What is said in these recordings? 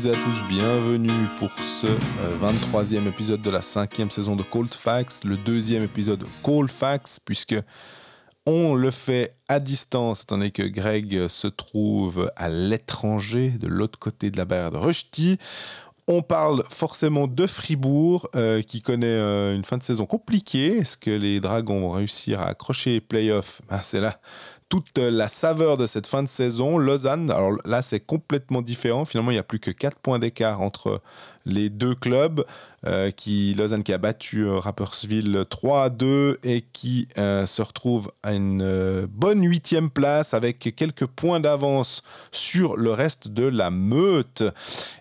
toutes et à tous, bienvenue pour ce 23e euh, épisode de la cinquième saison de Cold Facts, le deuxième épisode Cold Facts, puisque on le fait à distance, étant donné que Greg se trouve à l'étranger, de l'autre côté de la barrière de Rushdie. On parle forcément de Fribourg, euh, qui connaît euh, une fin de saison compliquée. Est-ce que les Dragons vont réussir à accrocher les playoffs? Ben, C'est là toute la saveur de cette fin de saison. Lausanne, alors là c'est complètement différent. Finalement, il n'y a plus que 4 points d'écart entre les deux clubs. Euh, qui, Lausanne qui a battu euh, Rappersville 3 à 2 et qui euh, se retrouve à une bonne huitième place avec quelques points d'avance sur le reste de la meute.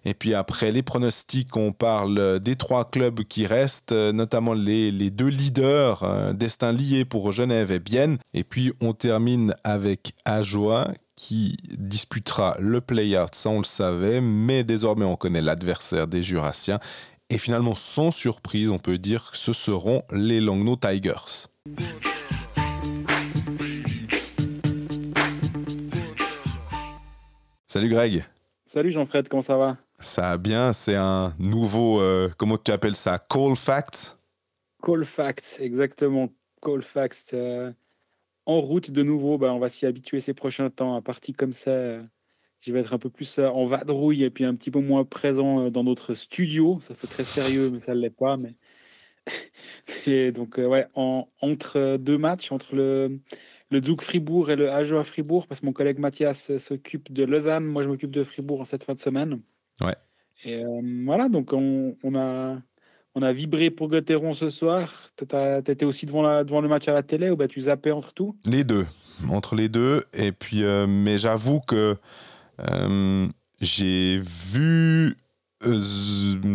Et puis après les pronostics, on parle des trois clubs qui restent, notamment les, les deux leaders, destin lié pour Genève et Bienne. Et puis on termine avec Ajoie qui disputera le play-out, ça on le savait, mais désormais on connaît l'adversaire des Jurassiens et finalement, sans surprise, on peut dire que ce seront les Langnau Tigers. Salut Greg. Salut Jean-Fred, comment ça va? Ça va bien, c'est un nouveau, euh, comment tu appelles ça, Call Facts Call Facts, exactement. Call Facts. Euh, en route de nouveau, bah, on va s'y habituer ces prochains temps. À partie comme ça, je vais être un peu plus euh, en vadrouille et puis un petit peu moins présent euh, dans notre studio. Ça fait très sérieux, mais ça ne l'est pas. Mais... et donc, euh, ouais, entre deux matchs, entre le, le Fribourg et le Ajo à Fribourg, parce que mon collègue Mathias s'occupe de Lausanne, moi je m'occupe de Fribourg en cette fin de semaine. Ouais. Et voilà, donc on, on, a, on a vibré pour Gauthieron ce soir. Tu étais aussi devant, le match à la télé ou bah, tu zappais entre tout? Les deux, entre les deux. Et puis, mais j'avoue que euh, j'ai vu euh,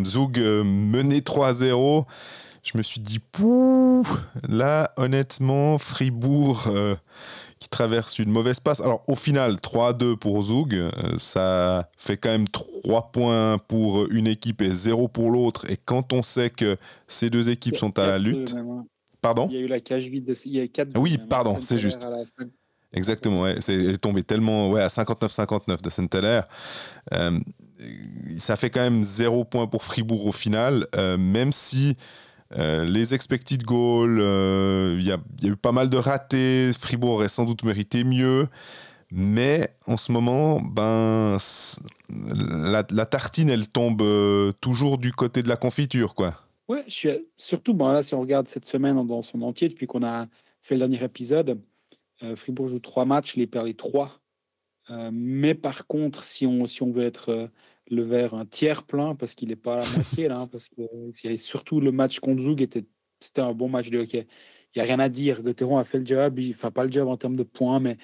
Zug mener 3-0. Je me suis dit, pouh, là, honnêtement, Fribourg euh, qui traverse une mauvaise passe. Alors, au final, 3-2 pour Zug, ça fait quand même 3 points pour une équipe et 0 pour l'autre. Et quand on sait que ces deux équipes sont à la lutte. Hein. Pardon Il y a eu la cage vide. Il y a 4 Oui, pardon, c'est juste. Exactement, ouais. c'est, elle est tombée tellement ouais, à 59-59 de Saint-Heller. Euh, ça fait quand même zéro point pour Fribourg au final, euh, même si euh, les expected goals, il y, a, eu pas mal de ratés. Fribourg aurait sans doute mérité mieux. Mais en ce moment, ben, la, tartine, elle tombe toujours du côté de la confiture, quoi. Ouais, je suis, surtout, bon, là, si on regarde cette semaine dans son entier, depuis qu'on a fait le dernier épisode, euh, Fribourg joue trois matchs, les perd les trois. Euh, mais par contre, si on, si on veut être euh, le verre un tiers plein, parce qu'il n'est pas à la moitié, là, hein, parce que surtout le match contre Zug était, c'était un bon match de hockey. Il n'y a rien à dire. Gauthieron a fait le job, enfin pas le job en termes de points, mais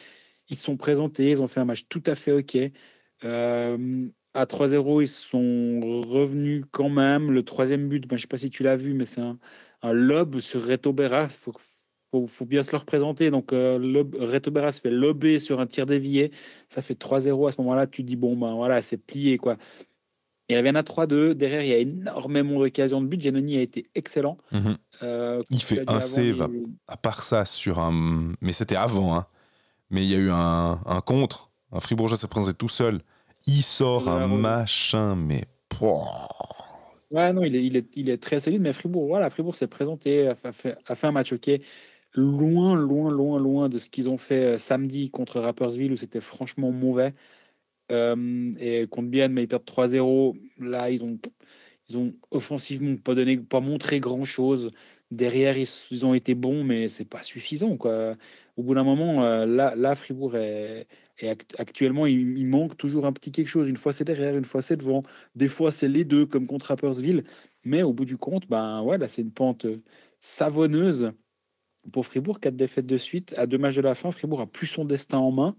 ils sont présentés, ils ont fait un match tout à fait OK. à 3-0, ils sont revenus quand même. Le troisième but, ben, je ne sais pas si tu l'as vu, mais c'est un, un lob sur Reto Berra. Il faut, faut, faut bien se le représenter. Donc, euh, Reto Berra se fait lober sur un tir dévié. Ça fait 3-0. À ce moment-là, tu dis, bon, ben voilà, c'est plié. quoi. Ils reviennent à 3-2. Derrière, il y a énormément d'occasions de but. Giannoni a été excellent. Mhm. Euh, il fait un save, à part ça, sur un. Mais c'était avant. Hein. Mais il y a eu un, un contre. Un Fribourgeois s'est présenté tout seul. Il sort un machin, mais. Ouais, non, il est, il, est, il est très solide, mais Fribourg, voilà, Fribourg s'est présenté, a fait, a fait, un match ok loin, loin, loin, loin de ce qu'ils ont fait euh, samedi contre Rappersville où c'était franchement mauvais. Et contre Bienne, mais ils perdent 3-0. Là, ils ont, ils ont offensivement pas donné, pas montré grand chose. Derrière, ils, ont été bons, mais c'est pas suffisant. Quoi. Au bout d'un moment, euh, là, là, Fribourg est, actuellement, il, manque toujours un petit quelque chose. Une fois c'est derrière, une fois c'est devant. Des fois c'est les deux, comme contre Rappersville. Mais au bout du compte, ben ouais, là c'est une pente savonneuse pour Fribourg, quatre défaites de suite. À deux matchs de la fin, Fribourg a plus son destin en main.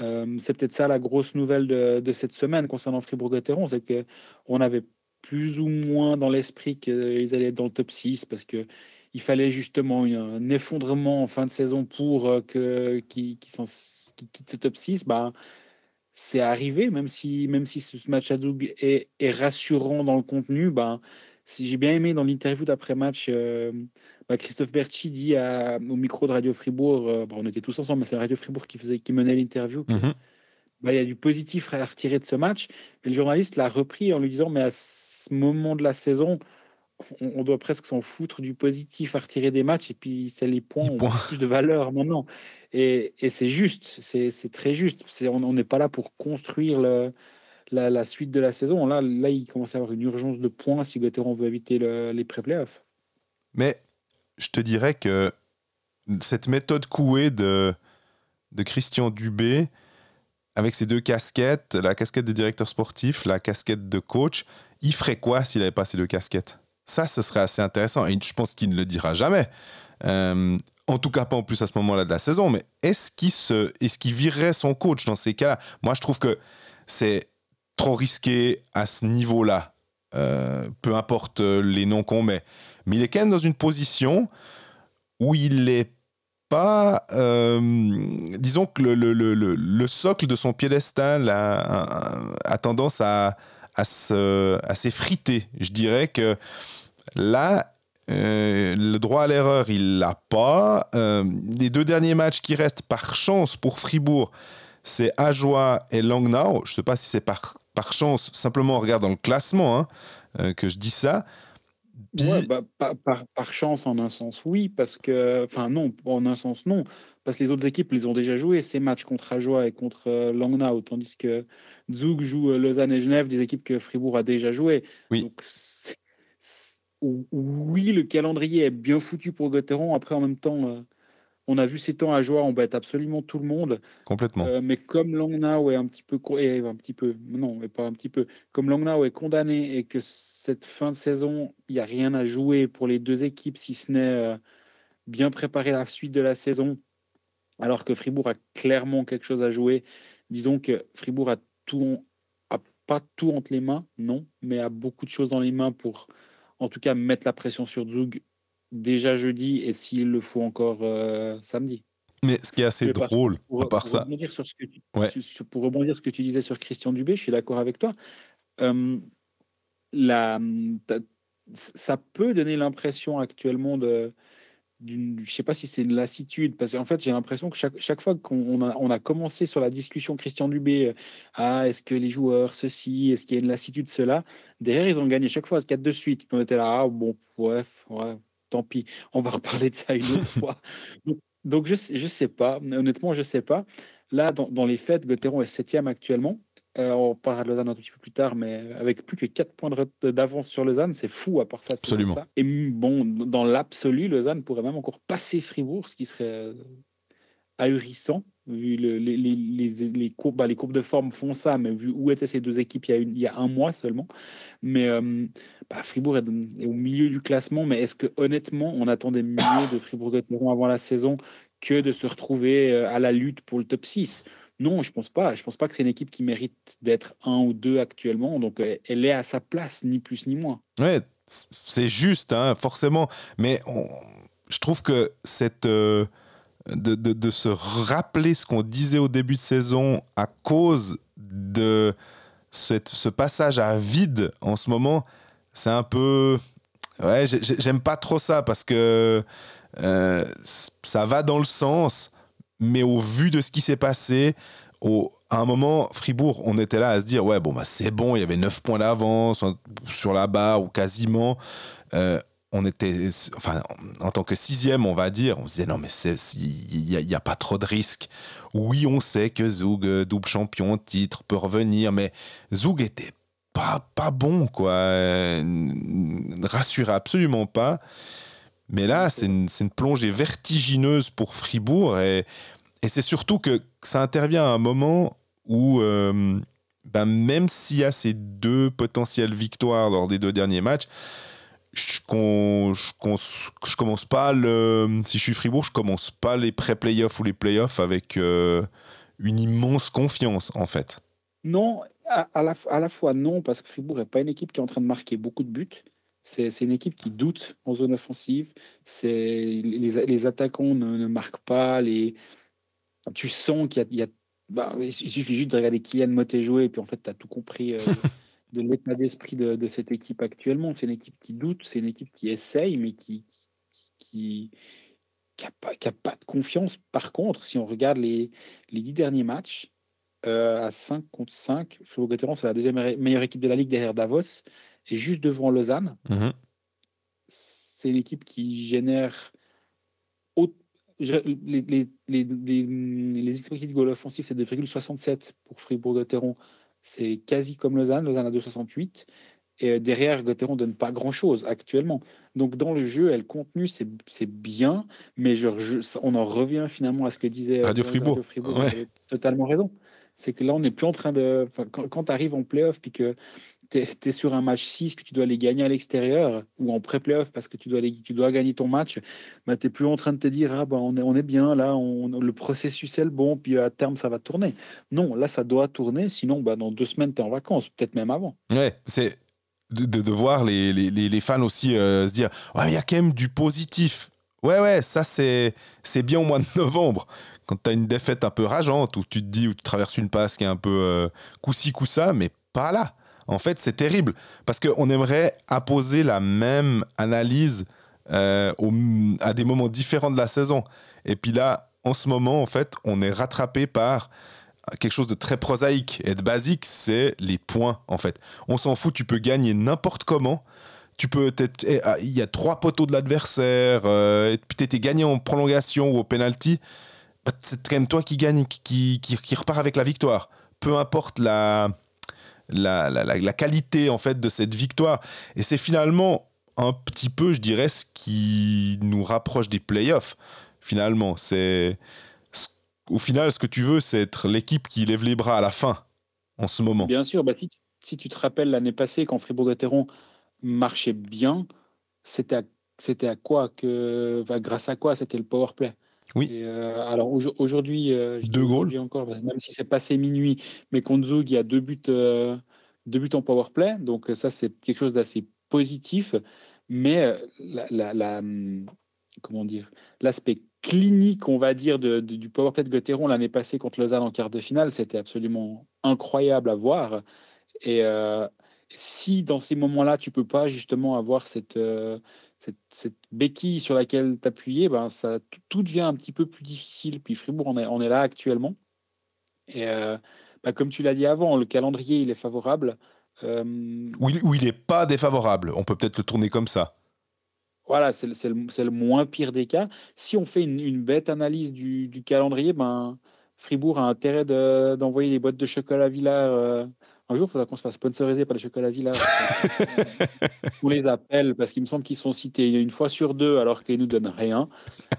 Euh, c'est peut-être ça la grosse nouvelle de, cette semaine concernant Fribourg-Gotteron, c'est qu'on avait plus ou moins dans l'esprit qu'ils allaient être dans le top 6 parce que il fallait justement un effondrement en fin de saison pour euh, que qu'ils quittent ce top 6. Ben, c'est arrivé, même si, même si ce match à Doug est, rassurant dans le contenu. Ben, si j'ai bien aimé dans l'interview d'après-match, euh, bah, Christophe Berti dit au micro de Radio Fribourg, euh, on était tous ensemble, mais c'est Radio Fribourg qui, faisait, qui menait l'interview. Mhm. bah, il y a du positif à retirer de ce match. Et le journaliste l'a repris en lui disant Mais à ce moment de la saison, on, doit presque s'en foutre du positif à retirer des matchs. Et puis, c'est les points ont plus de valeur maintenant. Et, c'est juste, c'est très juste. on n'est pas là pour construire le, la, suite de la saison. Là, là, il commence à y avoir une urgence de points si Gauthieron veut éviter les pré-playoffs. Mais je te dirais que cette méthode couée de, Christian Dubé, avec ses deux casquettes, la casquette de directeur sportif, la casquette de coach, il ferait quoi s'il n'avait pas ces deux casquettes? Ça, ce serait assez intéressant. Et je pense qu'il ne le dira jamais. Euh, en tout cas, pas en plus à ce moment-là de la saison. Mais est-ce qu'il est qu'il virerait son coach dans ces cas-là? Moi, je trouve que c'est trop risqué à ce niveau-là. Euh, peu importe les noms qu'on met. Mais il est quand même dans une position où il n'est pas. Euh, disons que le, le, le, le, socle de son piédestal a, tendance à, s'effriter. Je dirais que là, euh, le droit à l'erreur, il l'a pas. Euh, les deux derniers matchs qui restent par chance pour Fribourg, c'est Ajoie et Langnau. Je ne sais pas si c'est par, par chance, simplement on regarde dans le classement hein, que je dis ça. Ouais, bah, par, par, chance, en un sens, oui, parce que. Enfin, non, en un sens, non. Parce que les autres équipes les ont déjà joués, ces matchs contre Ajoie et contre euh, Langnau, tandis que Zug joue euh, Lausanne et Genève, des équipes que Fribourg a déjà jouées. Oui. Donc, oui, le calendrier est bien foutu pour Gauthieron. Après, en même temps, euh, on a vu ces temps à joie, on bête absolument tout le monde. Complètement. Euh, mais comme Langnau est un petit peu, un petit peu, non, mais pas un petit peu, comme Langnau est condamné et que cette fin de saison, il n'y a rien à jouer pour les deux équipes, si ce n'est euh, bien préparer la suite de la saison, alors que Fribourg a clairement quelque chose à jouer. Disons que Fribourg a tout, a pas tout entre les mains, non, mais a beaucoup de choses dans les mains pour, en tout cas, mettre la pression sur Zug déjà jeudi et s'il le faut encore euh, samedi. Mais ce qui est assez drôle, pour, à part ça. Rebondir sur ce que tu, pour rebondir sur ce que tu disais sur Christian Dubé, je suis d'accord avec toi. la, ça peut donner l'impression actuellement de. Je ne sais pas si c'est une lassitude, parce qu'en fait, j'ai l'impression que chaque, chaque fois qu'on a, on a commencé sur la discussion Christian Dubé, euh, ah, est-ce que les joueurs, ceci, est-ce qu'il y a une lassitude, cela, derrière, ils ont gagné chaque fois 4 de suite. On était là, ah, bon, bref, ouais, tant pis, on va reparler de ça une autre fois. Donc, je ne sais pas, honnêtement, je ne sais pas. Là, dans, les fêtes, Gauthieron est septième actuellement. Euh, on parlera de Lausanne un petit peu plus tard, mais avec plus que 4 points d'avance sur Lausanne, c'est fou à part ça. Absolument. Et bon, dans l'absolu, Lausanne pourrait même encore passer Fribourg, ce qui serait euh, ahurissant vu les, les, les, les, courbes, bah, les courbes de forme font ça, mais vu où étaient ces deux équipes il y a, il y a un mois seulement. Mais euh, bah, Fribourg est, au milieu du classement, mais est-ce que honnêtement, on attendait mieux de Fribourg-Gotteron avant la saison que de se retrouver euh, à la lutte pour le top 6 Non, je pense pas. Je pense pas que c'est une équipe qui mérite d'être un ou deux actuellement. Donc, euh, elle est à sa place, ni plus ni moins. Ouais, c'est juste, hein, forcément. Mais je trouve que cette de, de, se rappeler ce qu'on disait au début de saison à cause de cette, ce passage à vide en ce moment, c'est un peu... Ouais, j'aime pas trop ça parce que euh, ça va dans le sens, mais au vu de ce qui s'est passé, au, à un moment, Fribourg, on était là à se dire, ouais, bon, bah, c'est bon, il y avait 9 points d'avance sur la barre ou quasiment. Euh, on était, enfin, en tant que sixième, on va dire, on se disait non, mais il n'y a, pas trop de risques. Oui, on sait que Zug, euh, double champion, titre, peut revenir, mais Zug était pas, pas bon, quoi. Rassurait absolument pas. Mais là, c'est une, plongée vertigineuse pour Fribourg et, c'est surtout que ça intervient à un moment où, euh, ben, même s'il y a ces deux potentielles victoires lors des deux derniers matchs, je, je, commence pas le. Si je suis Fribourg, je commence pas les pré-playoffs ou les playoffs avec euh, une immense confiance, en fait. Non, à, la, à, la, fois non, parce que Fribourg n'est pas une équipe qui est en train de marquer beaucoup de buts. C'est une équipe qui doute en zone offensive. Les, les attaquants ne, ne, marquent pas. Les, tu sens qu'il y a. bah, il suffit juste de regarder Kylian Motet jouer, et puis en fait, tu as tout compris. Euh, de l'état d'esprit de, cette équipe actuellement. C'est une équipe qui doute, c'est une équipe qui essaye, mais qui qui, qui, a pas, pas de confiance. Par contre, si on regarde les, les dix derniers matchs, à 5 contre 5. Fribourg-Gotteron, c'est la deuxième meilleure équipe de la Ligue derrière Davos et juste devant Lausanne. Mhm. C'est une équipe qui génère les, les, les, les de goal offensif, c'est 2,67 pour Fribourg-Gotteron. C'est quasi comme Lausanne. Lausanne a 2,68. Et euh, derrière, Gotteron donne pas grand-chose actuellement. Donc dans le jeu, elle contenu, c'est bien, mais je, on en revient finalement à ce que disait Radio euh, Fribourg. Fribourg totalement raison. C'est que là, on n'est plus en train de... Quand, quand tu arrives en playoff, puis que tu es, sur un match 6 que tu dois aller gagner à l'extérieur ou en pré-playoff parce que tu dois, tu dois gagner ton match, bah, tu n'es plus en train de te dire ah, bah, on, est, on est bien, là, on, le processus est le bon, puis à terme, ça va tourner. Non, là, ça doit tourner, sinon, bah, dans deux semaines, tu es en vacances, peut-être même avant. Ouais, c'est de, de, voir les, les, les, fans aussi euh, se dire il y a quand même du positif. Ouais, ouais, ça, c'est bien au mois de novembre quand tu as une défaite un peu rageante, où tu te dis, où tu traverses une passe qui est un peu euh, coup-ci, coup-ça, mais pas là. En fait, c'est terrible parce qu'on aimerait apposer la même analyse euh, à des moments différents de la saison. Et puis là, en ce moment, en fait, on est rattrapé par quelque chose de très prosaïque et de basique, c'est les points, en fait. On s'en fout, tu peux gagner n'importe comment. Tu peux eh, ah, il y a trois poteaux de l'adversaire, euh, et puis t'es gagné en prolongation ou au penalty. Bah, c'est quand même toi qui gagne, qui, qui, qui repart avec la victoire. Peu importe la, la, la, qualité en fait de cette victoire. Et c'est finalement un petit peu, je dirais, ce qui nous rapproche des playoffs. Finalement, c'est au final, ce que tu veux, c'est être l'équipe qui lève les bras à la fin en ce moment. Bien sûr, bah si, si tu te rappelles l'année passée quand Fribourg-Gotteron marchait bien, c'était à, à quoi que, grâce à quoi c'était le power play? Oui. Euh, alors aujourd'hui, euh, deux goals. encore, même si c'est passé minuit, mais contre Zug, il y a deux buts, euh, deux buts en power play. Donc ça, c'est quelque chose d'assez positif. Mais la, hum, comment dire, l'aspect clinique, on va dire, de, du power play de Gauthieron l'année passée contre Lausanne en quart de finale, c'était absolument incroyable à voir. Et si dans ces moments-là, tu peux pas justement avoir cette cette, béquille sur laquelle t'appuyer, ben ça tout devient un petit peu plus difficile. Puis Fribourg, on est, on est là actuellement. Et euh, ben, comme tu l'as dit avant, le calendrier il est favorable. Euh, ou, il, n'est pas défavorable. On peut peut-être le tourner comme ça. Voilà, c'est le, le, moins pire des cas. Si on fait une, bête analyse du, du, calendrier, ben Fribourg a intérêt d'envoyer des boîtes de chocolat Villard euh, un jour, il faudra qu'on se fasse sponsoriser par les chocolats Villard. on les appelle parce qu'il me semble qu'ils sont cités une fois sur deux alors qu'ils nous donnent rien.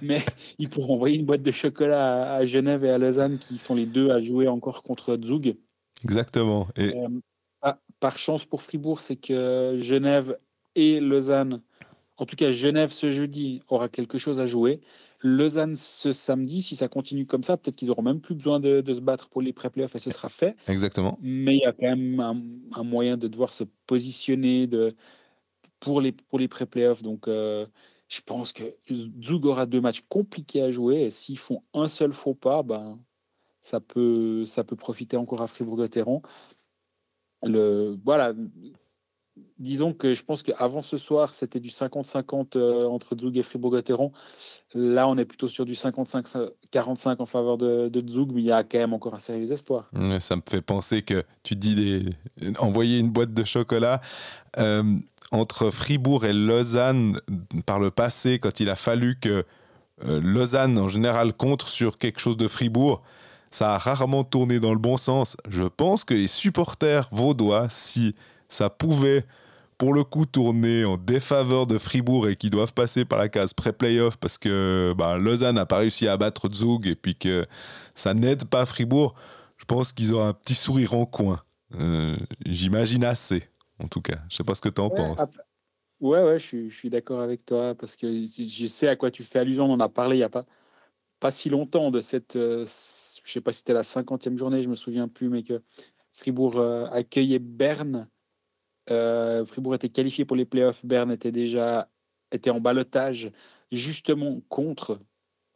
Mais ils pourront envoyer une boîte de chocolat à, Genève et à Lausanne qui sont les deux à jouer encore contre Zug. Exactement. Et... Euh, par chance pour Fribourg, c'est que Genève et Lausanne, en tout cas Genève ce jeudi, aura quelque chose à jouer. Lausanne ce samedi, si ça continue comme ça, peut-être qu'ils auront même plus besoin de, se battre pour les pré-playoffs et ce sera fait. Exactement. Mais il y a quand même un, moyen de devoir se positionner de, pour les, pour les pré-playoffs. Donc, euh, je pense que Zug aura deux matchs compliqués à jouer et s'ils font un seul faux pas, ben, ça, peut, ça peut profiter encore à Fribourg-Gotteron. Le, voilà, disons que je pense qu'avant ce soir, c'était du 50-50 euh, entre Zug et Fribourg-Gotteron. Là, on est plutôt sur du 55-45 en faveur de, de, Zug, mais il y a quand même encore un sérieux espoir. ça me fait penser que tu dis des... envoyer une boîte de chocolat. Euh, entre Fribourg et Lausanne, par le passé, quand il a fallu que euh, Lausanne, en général, contre sur quelque chose de Fribourg, ça a rarement tourné dans le bon sens. Je pense que les supporters vaudois, si ça pouvait pour le coup tourner en défaveur de Fribourg et qui doivent passer par la case pré-playoff parce que bah, Lausanne n'a pas réussi à battre Zug et puis que ça n'aide pas Fribourg, je pense qu'ils ont un petit sourire en coin. Euh, j'imagine assez, en tout cas. Je sais pas ce que tu en penses. Ouais, ouais, je suis, d'accord avec toi parce que je sais à quoi tu fais allusion. On en a parlé il n'y a pas, pas si longtemps de cette. Euh, je sais pas si c'était la 50e journée, je me souviens plus, mais que Fribourg euh, accueillait Berne euh, Fribourg était qualifié pour les playoffs. Berne était déjà était en balotage justement contre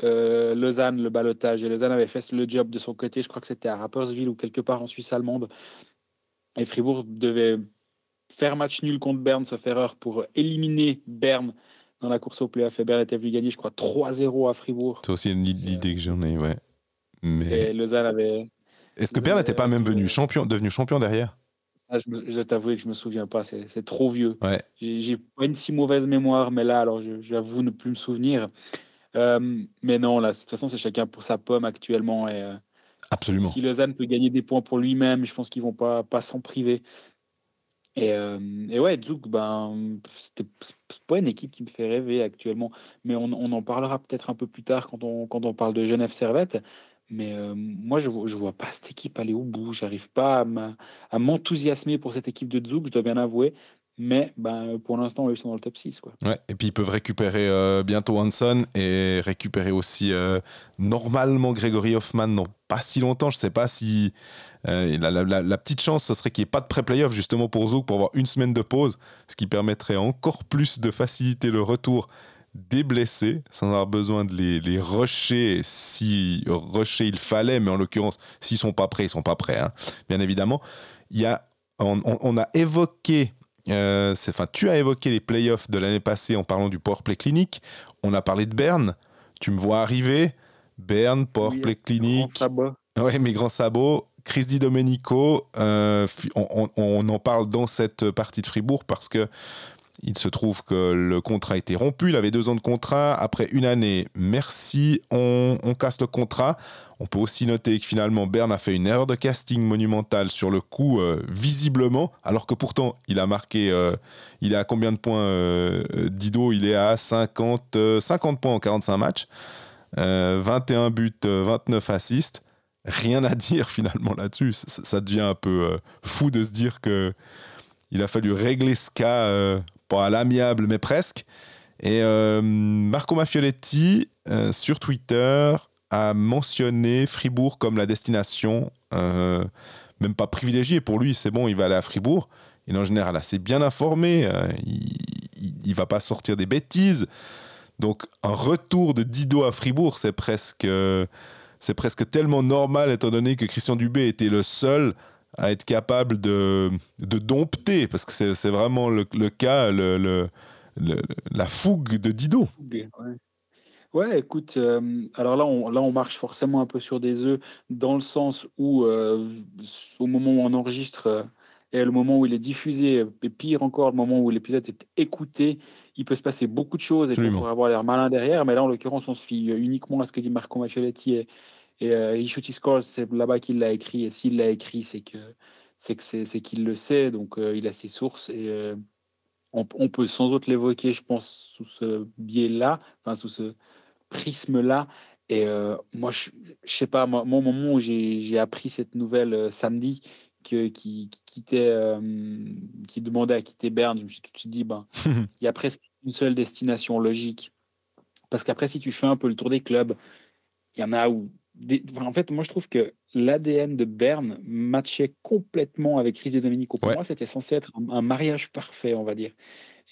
euh, Lausanne, le balotage. Et Lausanne avait fait le job de son côté. Je crois que c'était à Rapperswil ou quelque part en Suisse allemande. Et Fribourg devait faire match nul contre Berne, sauf erreur, pour éliminer Berne dans la course au playoff. Et Berne était venu gagner, je crois, 3-0 à Fribourg. C'est aussi une idée que j'en ai, ouais. Mais... Et Lausanne avait, Est-ce que Berne n'était pas même venu champion, devenu champion derrière? Je, vais t'avouer que je me souviens pas, c'est trop vieux. Ouais. J'ai pas une si mauvaise mémoire, mais là, alors j'avoue ne plus me souvenir. Euh, mais non, là, de toute façon, c'est chacun pour sa pomme actuellement. Et, euh, Absolument. Si Lausanne peut gagner des points pour lui-même, je pense qu'ils vont pas, pas s'en priver. Et, euh, et, ouais, Zouk, ben, c'est pas une équipe qui me fait rêver actuellement, mais on, on en parlera peut-être un peu plus tard quand on, quand on parle de Genève Servette. Mais moi, je ne vois pas cette équipe aller au bout. J'arrive pas à m'enthousiasmer pour cette équipe de Zouk, je dois bien avouer. Mais ben, pour l'instant, ils sont dans le top 6. Quoi. Ouais, et puis ils peuvent récupérer bientôt Hanson et récupérer aussi normalement Grégory Hoffman dans pas si longtemps. Je ne sais pas si. La, la, petite chance, ce serait qu'il n'y ait pas de pré-playoff justement pour Zouk pour avoir une semaine de pause, ce qui permettrait encore plus de faciliter le retour des blessés sans avoir besoin de les, les rusher si rusher il fallait, mais en l'occurrence, s'ils sont pas prêts, ils sont pas prêts, hein. bien évidemment. Il y a, on, a évoqué, euh, enfin, tu as évoqué les playoffs de l'année passée en parlant du powerplay clinique. On a parlé de Berne. Tu me vois arriver. Berne, powerplay clinique. Ouais, mes grands sabots. Chris Di Domenico, euh, on, on, en parle dans cette partie de Fribourg parce que il se trouve que le contrat a été rompu. Il avait deux ans de contrat. Après une année, merci, on, casse le contrat. On peut aussi noter que finalement, Bern a fait une erreur de casting monumentale sur le coup, euh, visiblement, alors que pourtant, il a marqué. Euh, il est à combien de points, euh, Dido? Il est à 50, 50 points en 45 matchs. 21 buts, 29 assists. Rien à dire finalement là-dessus. Ça, ça, devient un peu fou de se dire que il a fallu régler ce cas pas à l'amiable, mais presque. Et euh, Marco Maffioletti, euh, sur Twitter, a mentionné Fribourg comme la destination, euh, même pas privilégiée pour lui, c'est bon, il va aller à Fribourg. Il est en général assez bien informé, il, il, va pas sortir des bêtises. Donc un retour de Dido à Fribourg, c'est presque, c'est presque tellement normal étant donné que Christian Dubé était le seul à être capable de, de dompter, parce que c'est vraiment le, le cas, le, le, la fougue de Dido. Ouais. écoute, euh, alors là on, là, on marche forcément un peu sur des œufs, dans le sens où, euh, au moment où on enregistre euh, et le moment où il est diffusé, et pire encore, le moment où l'épisode est écouté, il peut se passer beaucoup de choses et on pourrait avoir l'air malin derrière, mais là, en l'occurrence, on se fie uniquement à ce que dit Marco Maccioletti et, et euh, He Shoot Scores, c'est là-bas qu'il l'a écrit. Et s'il l'a écrit, c'est que c'est que c'est qu'il le sait. Donc euh, il a ses sources et euh, on, peut sans autre l'évoquer, je pense, sous ce biais-là, enfin sous ce prisme-là. Et moi, je, je sais pas, moi, au moment où j'ai appris cette nouvelle samedi, que, qui, qui, quittait, qui demandait à quitter Berne, je me suis tout de suite dit, ben, il y a presque une seule destination logique. Parce qu'après, si tu fais un peu le tour des clubs, il y en a où en fait, moi, je trouve que l'ADN de Berne matchait complètement avec Chris et Domenico. Pour moi, c'était censé être un, mariage parfait, on va dire.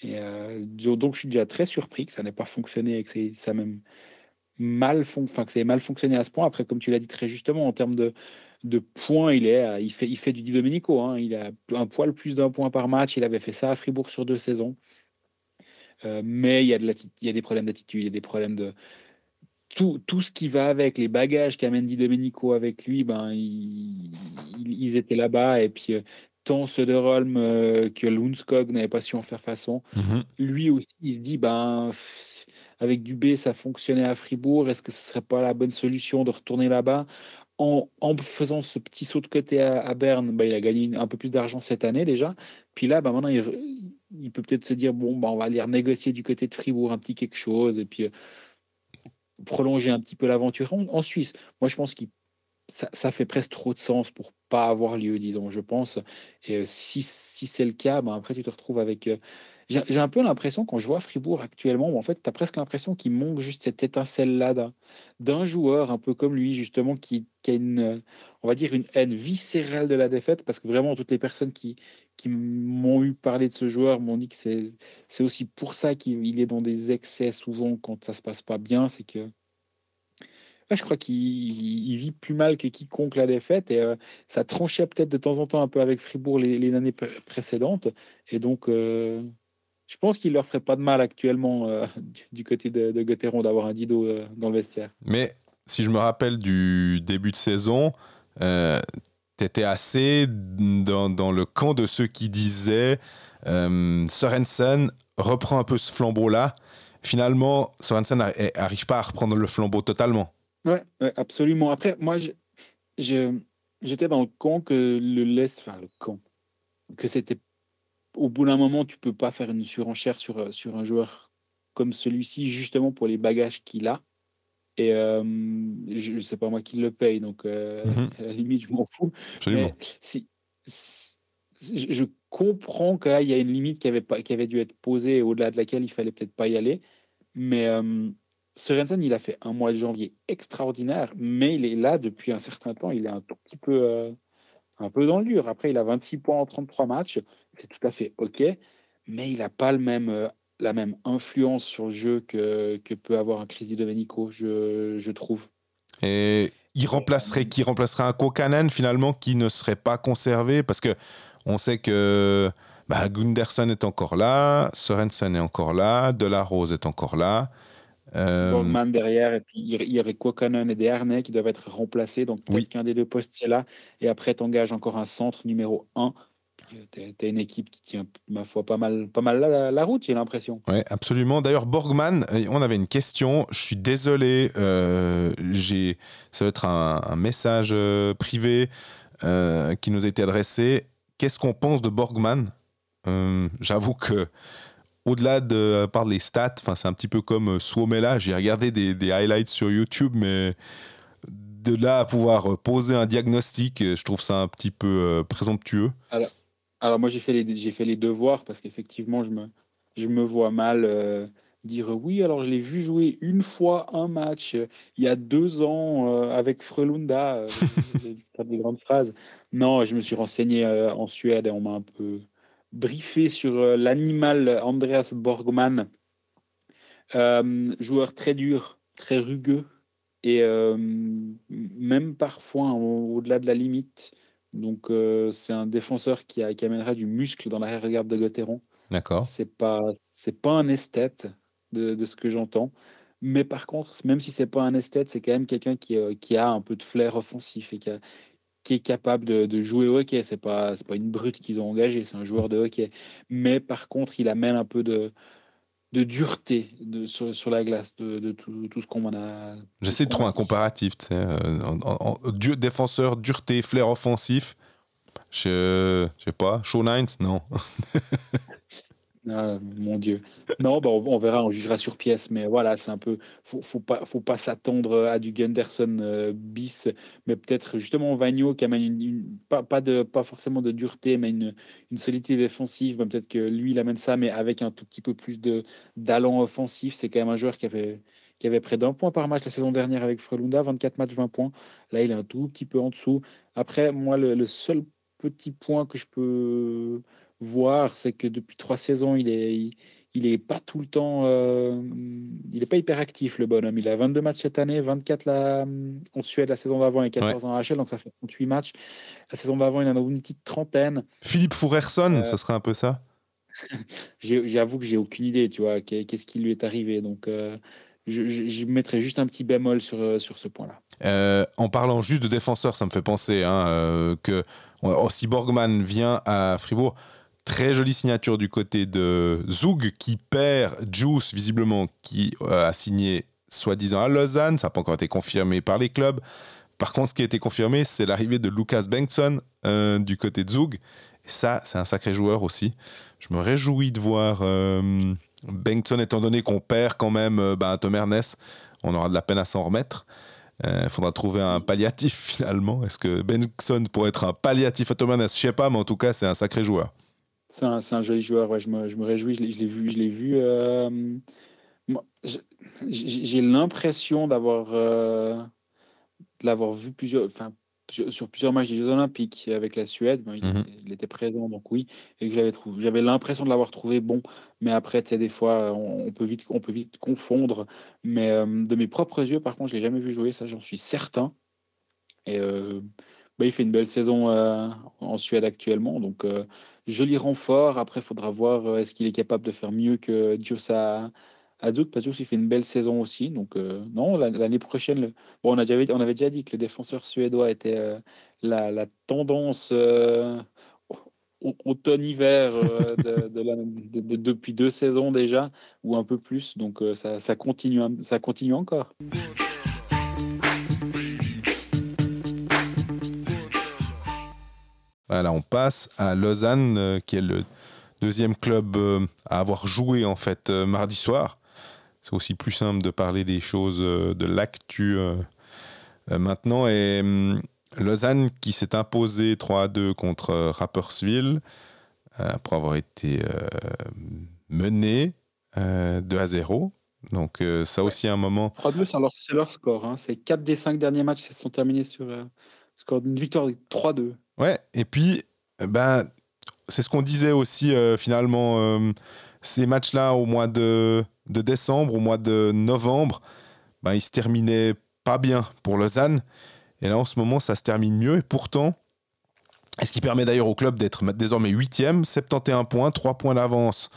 Et euh, donc, je suis déjà très surpris que ça n'ait pas fonctionné et que ça même mal, enfin, que ça ait mal fonctionné à ce point. Après, comme tu l'as dit très justement, en termes de, de points, il, est, il, fait, il fait du Di Domenico. Hein. Il a un poil plus d'un point par match. Il avait fait ça à Fribourg sur deux saisons. Euh, mais il y, a de il y a des problèmes d'attitude, il y a des problèmes de, tout, tout, ce qui va avec, les bagages qu'amène Di Domenico avec lui, ben, ils, étaient là-bas. Et puis, euh, tant Söderholm euh, que Lundskog n'avaient pas su en faire façon. Mhm. Lui aussi, il se dit, ben, avec Dubé, ça fonctionnait à Fribourg. Est-ce que ce serait pas la bonne solution de retourner là-bas? En, en, faisant ce petit saut de côté à, Berne, ben, il a gagné un peu plus d'argent cette année déjà. Puis là, ben, maintenant, il, il peut peut-être se dire, bon, ben, on va aller négocier du côté de Fribourg un petit quelque chose. Et puis, euh, prolonger un petit peu l'aventure en, Suisse. Moi, je pense que ça, ça, fait presque trop de sens pour pas avoir lieu, disons, je pense. Et euh, si, si c'est le cas, ben après, tu te retrouves avec. J'ai un peu l'impression, quand je vois Fribourg actuellement, en fait, tu as presque l'impression qu'il manque juste cette étincelle-là d'un joueur un peu comme lui, justement, qui, a une, on va dire, une haine viscérale de la défaite, parce que vraiment, toutes les personnes qui, qui m'ont eu parlé de ce joueur m'ont dit que c'est aussi pour ça qu'il est dans des excès souvent quand ça se passe pas bien. C'est que je crois qu'il vit plus mal que quiconque la défaite et euh, ça tranchait peut-être de temps en temps un peu avec Fribourg les, années précédentes. Et donc, euh, je pense qu'il leur ferait pas de mal actuellement euh, du, côté de, de d'avoir un Dido dans le vestiaire. Mais si je me rappelle du début de saison, tu étais assez dans, dans, le camp de ceux qui disaient Sorensen reprend un peu ce flambeau-là. Finalement, Sorensen n'arrive pas à reprendre le flambeau totalement. Ouais, absolument. Après, moi, j'étais dans le camp que le laisse, enfin le camp, que c'était au bout d'un moment, tu peux pas faire une surenchère sur, sur un joueur comme celui-ci, justement pour les bagages qu'il a. Et je ne sais pas moi qui le paye, donc mmh à la limite, je m'en fous. Mais si, je comprends qu'il y a une limite qui avait, pas, qui avait dû être posée au-delà de laquelle il fallait peut-être pas y aller. Mais Sorensen, il a fait un mois de janvier extraordinaire, mais il est là depuis un certain temps. Il est un tout petit peu, euh, un peu dans le dur. Après, il a 26 points en 33 matchs. C'est tout à fait OK, mais il n'a pas le même, euh, la même influence sur le jeu que, que peut avoir un Chris Domenico, je, je trouve. Et il remplacerait qui? Remplacerait un Kokanen finalement qui ne serait pas conservé parce que on sait que bah, Gunderson est encore là, Sorensen est encore là, Delarose est encore là. Euh... derrière, et puis il y aurait Kokanen et Desharnais qui doivent être remplacés. Donc peut-être qu'un des deux postes c'est là. Et après, tu engages encore un centre numéro 1. Tu as une équipe qui tient, ma foi, pas mal, pas mal la, route, j'ai l'impression. Oui, absolument. D'ailleurs, Borgman, euh, on avait une question. Je suis désolé, euh, j'ai, ça va être un, message euh, privé euh, qui nous a été adressé. Qu'est-ce qu'on pense de Borgman? J'avoue que au-delà de par les stats, c'est un petit peu comme euh, Suomela. J'ai regardé des, highlights sur YouTube, mais de là à pouvoir euh, poser un diagnostic, euh, je trouve ça un petit peu présomptueux. Alors, moi, j'ai fait, les, j'ai fait les devoirs parce qu'effectivement, je me, je me vois mal dire oui. Alors, je l'ai vu jouer une fois un match il y a deux ans avec Frölunda. des grandes phrases. Non, je me suis renseigné en Suède et on m'a un peu briefé sur euh, l'animal Andreas Borgman, euh, joueur très dur, très rugueux et euh, même parfois au-delà de la limite. Donc c'est un défenseur qui, a, qui, amènera du muscle dans l'arrière-garde de Gauthieron. D'accord. C'est pas c'est pas un esthète de, de ce que j'entends. Mais par contre, même si c'est pas un esthète, c'est quand même quelqu'un qui, qui, a un peu de flair offensif et qui a, qui est capable de, jouer au hockey. C'est pas pas une brute qu'ils ont engagée, c'est un joueur de hockey. Mais par contre, il amène un peu de de dureté de, sur, la glace, de, tout, ce qu'on en a. J'essaie de trouver un comparatif, tu sais, euh, défenseur, dureté, flair offensif. Je, je sais pas, Shaw non. Ah, mon Dieu. Non, bah, on, verra, on jugera sur pièce, mais voilà, c'est un peu. Faut, faut pas, faut pas s'attendre à du Gunderson euh, bis, mais peut-être justement Vagno qui amène une, pas, pas, de, pas forcément de dureté, mais une, une solidité défensive. Bah, peut-être que lui, il amène ça, mais avec un tout petit peu plus de d'allant offensif. C'est quand même un joueur qui avait, qui avait près d'un point par match la saison dernière avec Frelunda, 24 matchs, 20 points. Là, il est un tout petit peu en dessous. Après, moi, le seul petit point que je peux voir, c'est que depuis trois saisons, il est, il, est pas tout le temps, euh, il est pas hyper actif le bonhomme. Il a 22 matchs cette année, 24 là, en Suède la saison d'avant et 14 en HL, donc ça fait 38 matchs. La saison d'avant, il en a une petite trentaine. Philippe Fourerson, euh, ça serait un peu ça? J'avoue que j'ai aucune idée, tu vois, qu'est-ce qui lui est arrivé. Donc, euh, je, je, mettrais juste un petit bémol sur, sur ce point-là. en parlant juste de défenseur, ça me fait penser hein, que si Borgman vient à Fribourg, Très jolie signature du côté de Zug qui perd Juice, visiblement, qui euh, a signé soi-disant à Lausanne. Ça n'a pas encore été confirmé par les clubs. Par contre, ce qui a été confirmé, c'est l'arrivée de Lucas Bengtsson euh, du côté de Zug. Et ça, c'est un sacré joueur aussi. Je me réjouis de voir euh, Bengtsson, étant donné qu'on perd quand même euh, ben, Tom Ernest. On aura de la peine à s'en remettre. Il faudra trouver un palliatif finalement. Est-ce que Bengtsson pourrait être un palliatif à Tom Ernest Je sais pas, mais en tout cas, c'est un sacré joueur. C'est un, un, joli joueur, ouais, je, me, je me réjouis, je l'ai vu. Je l'ai vu euh, J'ai l'impression d'avoir euh, l'avoir vu plusieurs, enfin, sur plusieurs matchs des Jeux Olympiques avec la Suède. Mmh il, était présent, donc oui. Et j'avais j'avais l'impression de l'avoir trouvé bon. Mais après, tu sais, des fois, on, peut vite, on peut vite confondre. Mais euh, de mes propres yeux, par contre, je l'ai jamais vu jouer, ça, j'en suis certain. Et bah, il fait une belle saison en Suède actuellement, donc joli renfort. Après, il faudra voir est-ce qu'il est capable de faire mieux que Diosa Azouk, parce qu'il fait une belle saison aussi. Donc, euh, non, l'année prochaine, bon, on, a déjà, on avait déjà dit que le défenseur suédois était euh, la, la, tendance euh, automne-hiver de, de, depuis deux saisons déjà, ou un peu plus. Donc, ça, ça, continue, ça continue encore. Voilà, on passe à Lausanne, qui est le deuxième club à avoir joué en fait mardi soir c'est aussi plus simple de parler des choses euh, de l'actu euh, euh, maintenant. Et hum, Lausanne qui s'est imposé 3 à 2 contre Rapperswil après avoir été mené 2 à 0. Donc ça aussi un moment. 3-2, c'est leur, score. Hein. C'est 4 des 5 derniers matchs qui se sont terminés sur euh, score d'une victoire 3-2. Ouais, et puis ben, c'est ce qu'on disait aussi finalement, ces matchs-là au mois de décembre au mois de novembre, ben, il se terminait pas bien pour Lausanne. Et là, en ce moment, ça se termine mieux. Et pourtant, ce qui permet d'ailleurs au club d'être désormais 8e, 71 points, 3 points d'avance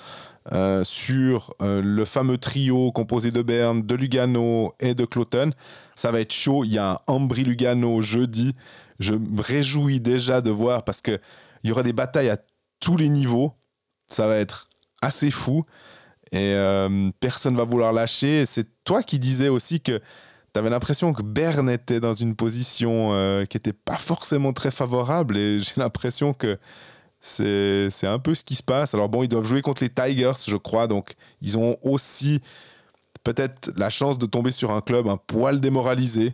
euh, sur euh, le fameux trio composé de Berne, de Lugano et de Cloton. Ça va être chaud. Il y a un Ambry-Lugano jeudi. Je me réjouis déjà de voir parce qu'il y aura des batailles à tous les niveaux. Ça va être assez fou et euh, personne va vouloir lâcher. C'est toi qui disais aussi que tu avais l'impression que Berne était dans une position euh, qui n'était pas forcément très favorable et j'ai l'impression que c'est un peu ce qui se passe. Alors bon, ils doivent jouer contre les Tigers, je crois, donc ils ont aussi peut-être la chance de tomber sur un club un poil démoralisé.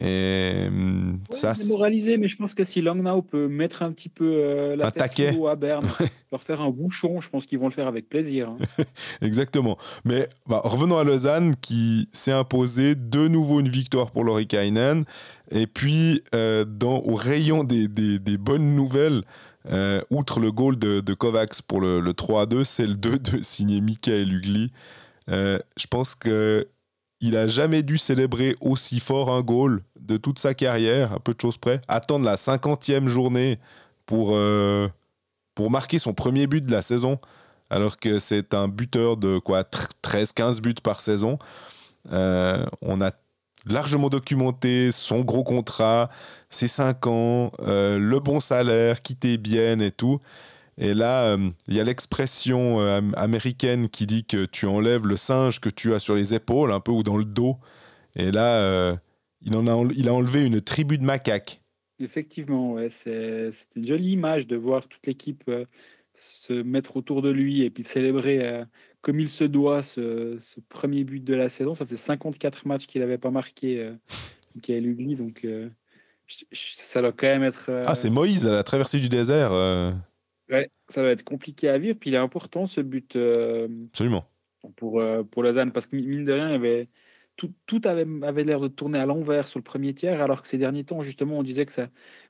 Et hum, ça, démoralisé, mais je pense que si Langnau peut mettre un petit peu euh, la tête à Berne, leur faire un bouchon, je pense qu'ils vont le faire avec plaisir. Hein. Exactement. Mais bah, revenons à Lausanne qui s'est imposé de nouveau une victoire pour Lorikainen. Et puis, euh, dans, au rayon des, des, des bonnes nouvelles, euh, outre le goal de, de Kovacs pour le, le 3-2, c'est le 2-2 signé Michael Ugli. je pense que il a jamais dû célébrer aussi fort un goal de toute sa carrière, à peu de choses près. Attendre la 50e journée pour, euh, pour marquer son premier but de la saison, alors que c'est un buteur de quoi 13-15 buts par saison. Euh, on a largement documenté son gros contrat, ses 5 ans, euh, le bon salaire, quitter bien et tout. Et là, euh, il y a l'expression euh, américaine qui dit que tu enlèves le singe que tu as sur les épaules, un peu ou dans le dos. Et là, il, en a, il a enlevé une tribu de macaques. Effectivement, ouais, c'est une jolie image de voir toute l'équipe se mettre autour de lui et puis célébrer comme il se doit ce, premier but de la saison. Ça fait 54 matchs qu'il n'avait pas marqué, Michael Ugly, donc ça doit quand même être. Ah, c'est Moïse à la traversée du désert. Ouais, ça va être compliqué à vivre. Puis il est important ce but. Euh, Absolument. Pour, euh, pour Lausanne, parce que mine de rien, il y avait, tout, tout avait, avait l'air de tourner à l'envers sur le premier tiers, alors que ces derniers temps, justement, on disait que ça,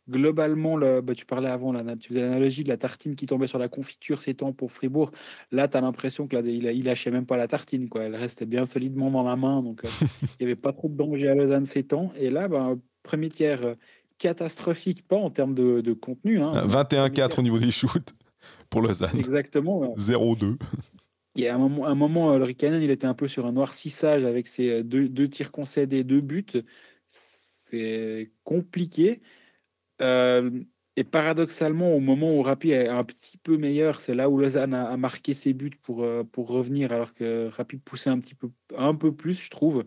globalement, le, bah, tu parlais avant, là, tu faisais l'analogie de la tartine qui tombait sur la confiture ces temps pour Fribourg. Là, tu as l'impression qu'il il, il lâchait même pas la tartine, quoi. Elle restait bien solidement dans la main, donc euh, il n'y avait pas trop de danger à Lausanne ces temps. Et là, bah, premier tiers catastrophique, pas en termes de, de contenu. Hein, 21-4 au niveau des shoots pour Lausanne. Exactement. 0-2. Il y a un moment, un moment le Rikanen, il était un peu sur un noircissage avec ses euh, deux, deux tirs concédés, deux buts. C'est compliqué. Euh, et paradoxalement, au moment où Rapid est un petit peu meilleur, c'est là où Lausanne a, marqué ses buts pour, euh, pour revenir, alors que Rapid poussait un petit peu, un peu plus, je trouve.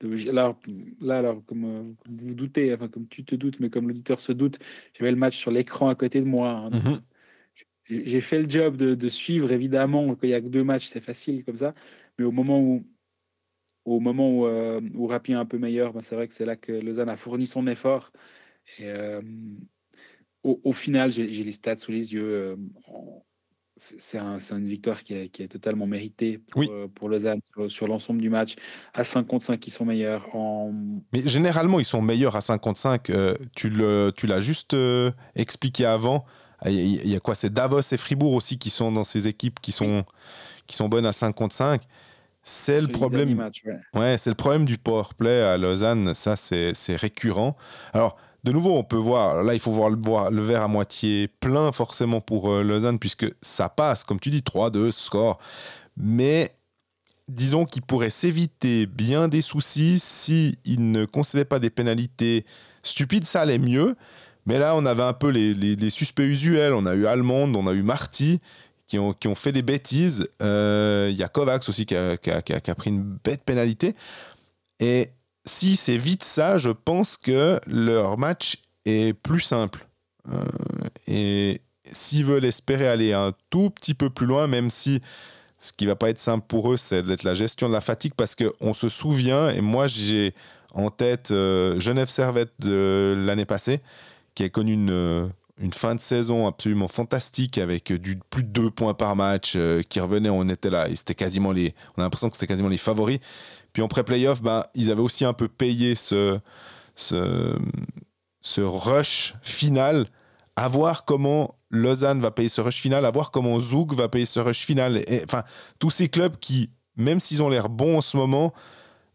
Là, là alors, comme, vous doutez, enfin comme tu te doutes, mais comme l'auditeur se doute, j'avais le match sur l'écran à côté de moi. Hein, mhm j'ai fait le job de, suivre, évidemment, quand il y a que deux matchs, c'est facile comme ça. Mais au moment où, au moment où, euh, est un peu meilleur, ben c'est vrai que c'est là que Lausanne a fourni son effort. Et, euh, au, final, j'ai les stats sous les yeux. Euh, c'est une victoire qui est, qui est, totalement méritée pour, euh, pour Lausanne sur, l'ensemble du match. À 55, ils sont meilleurs. En... Mais généralement, ils sont meilleurs à 55. tu l'as juste expliqué avant. Il ah, y, a quoi? C'est Davos et Fribourg aussi qui sont dans ces équipes qui sont, qui sont bonnes à 5 contre 5. C'est le problème. ouais, c'est le problème du power play à Lausanne. Ça, c'est récurrent. Alors, de nouveau, on peut voir. Là, il faut voir le, verre à moitié plein, forcément, pour euh, Lausanne, puisque ça passe, comme tu dis, 3-2, score. Mais disons qu'il pourrait s'éviter bien des soucis si il ne concédait pas des pénalités stupides, ça allait mieux. Mais là, on avait un peu les, suspects usuels. On a eu Almond, on a eu Marty, qui ont, fait des bêtises. Euh, il y a Kovacs aussi qui a, qui, a, qui a, pris une bête pénalité. Et si c'est vite ça, je pense que leur match est plus simple. Euh, et s'ils veulent espérer aller un tout petit peu plus loin, même si ce qui va pas être simple pour eux, c'est d'être la gestion de la fatigue, parce qu'on se souvient, et moi j'ai en tête euh, Genève Servette de l'année passée, qui a connu une, euh, fin de saison absolument fantastique avec plus de deux points par match qui revenait, on était là, et quasiment les, on a l'impression que c'était quasiment les favoris. Puis en pré-playoff, ben, ils avaient aussi un peu payé ce, ce, ce rush final à voir comment Lausanne va payer ce rush final, à voir comment Zoug va payer ce rush final. Enfin, tous ces clubs qui, même s'ils ont l'air bons en ce moment,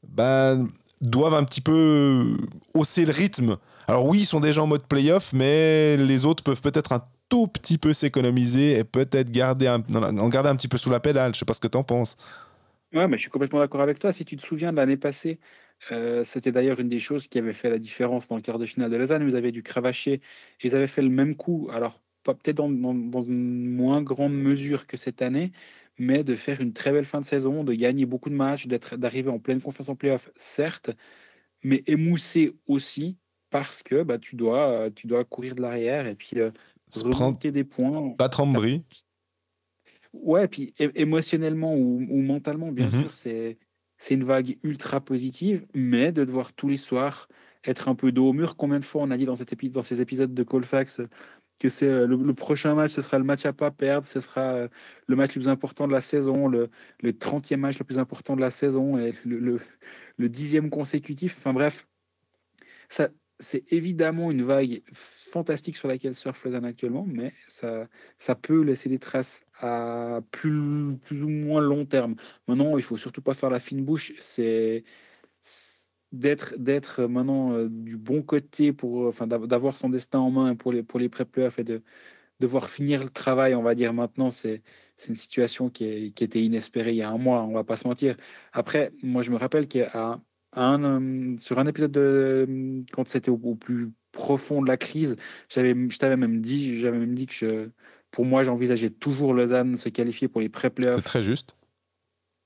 ben, doivent un petit peu hausser le rythme. Alors oui, ils sont déjà en mode playoff, mais les autres peuvent peut-être un tout petit peu s'économiser et peut-être garder un, en garder un petit peu sous la pédale. Je sais pas ce que tu en penses. Ouais, mais je suis complètement d'accord avec toi. Si tu te souviens de l'année passée, euh, c'était d'ailleurs une des choses qui avait fait la différence dans le quart de finale de Lausanne. Vous avez du cravacher. Ils avaient fait le même coup. Alors, peut-être dans, dans, une moins grande mesure que cette année, mais de faire une très belle fin de saison, de gagner beaucoup de matchs, d'arriver en pleine confiance en playoff, certes, mais émoussé aussi parce que bah, tu, dois, tu dois courir de l'arrière et puis euh, remonter des points. Pas trembler. Ouais, puis émotionnellement ou, mentalement, bien mmh sûr, c'est c'est une vague ultra positive, mais de devoir tous les soirs être un peu dos au mur. Combien de fois on a dit dans, cet dans ces épisodes de Colfax que c'est euh, le, prochain match, ce sera le match à pas perdre, ce sera euh, le match le plus important de la saison, le, le 30e match le plus important de la saison et le, le, dixième consécutif. Enfin bref, ça, c'est évidemment une vague fantastique sur laquelle surfe Lausanne actuellement, mais ça, ça peut laisser des traces à plus, ou moins long terme. Maintenant, il faut surtout pas faire la fine bouche. C'est d'être d'être maintenant euh, du bon côté pour enfin d'avoir son destin en main pour les pour les pré-playoffs et de devoir finir le travail on va dire maintenant c'est une situation qui, qui était inespérée il y a un mois on va pas se mentir après moi je me rappelle qu'à un, euh, sur un épisode de quand c'était au, plus profond de la crise j'avais je t'avais même dit j'avais même dit que je, pour moi j'envisageais toujours Lausanne se qualifier pour les pré-playoffs c'est très juste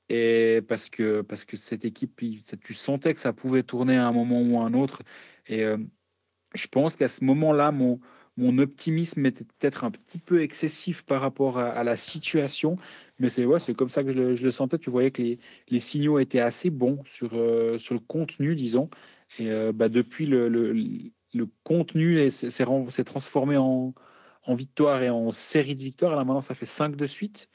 et parce que, parce que cette équipe, tu sentais que ça pouvait tourner à un moment ou à un autre. Et euh, je pense qu'à ce moment-là, mon, mon optimisme était peut-être un petit peu excessif par rapport à, la situation. Mais c'est ouais, comme ça que je le, je le, sentais. Tu voyais que les, les, signaux étaient assez bons sur, euh, sur le contenu, disons. Et euh, bah, depuis, le, le, le contenu s'est transformé en, en victoire et en série de victoires. Là, maintenant, ça fait cinq de suite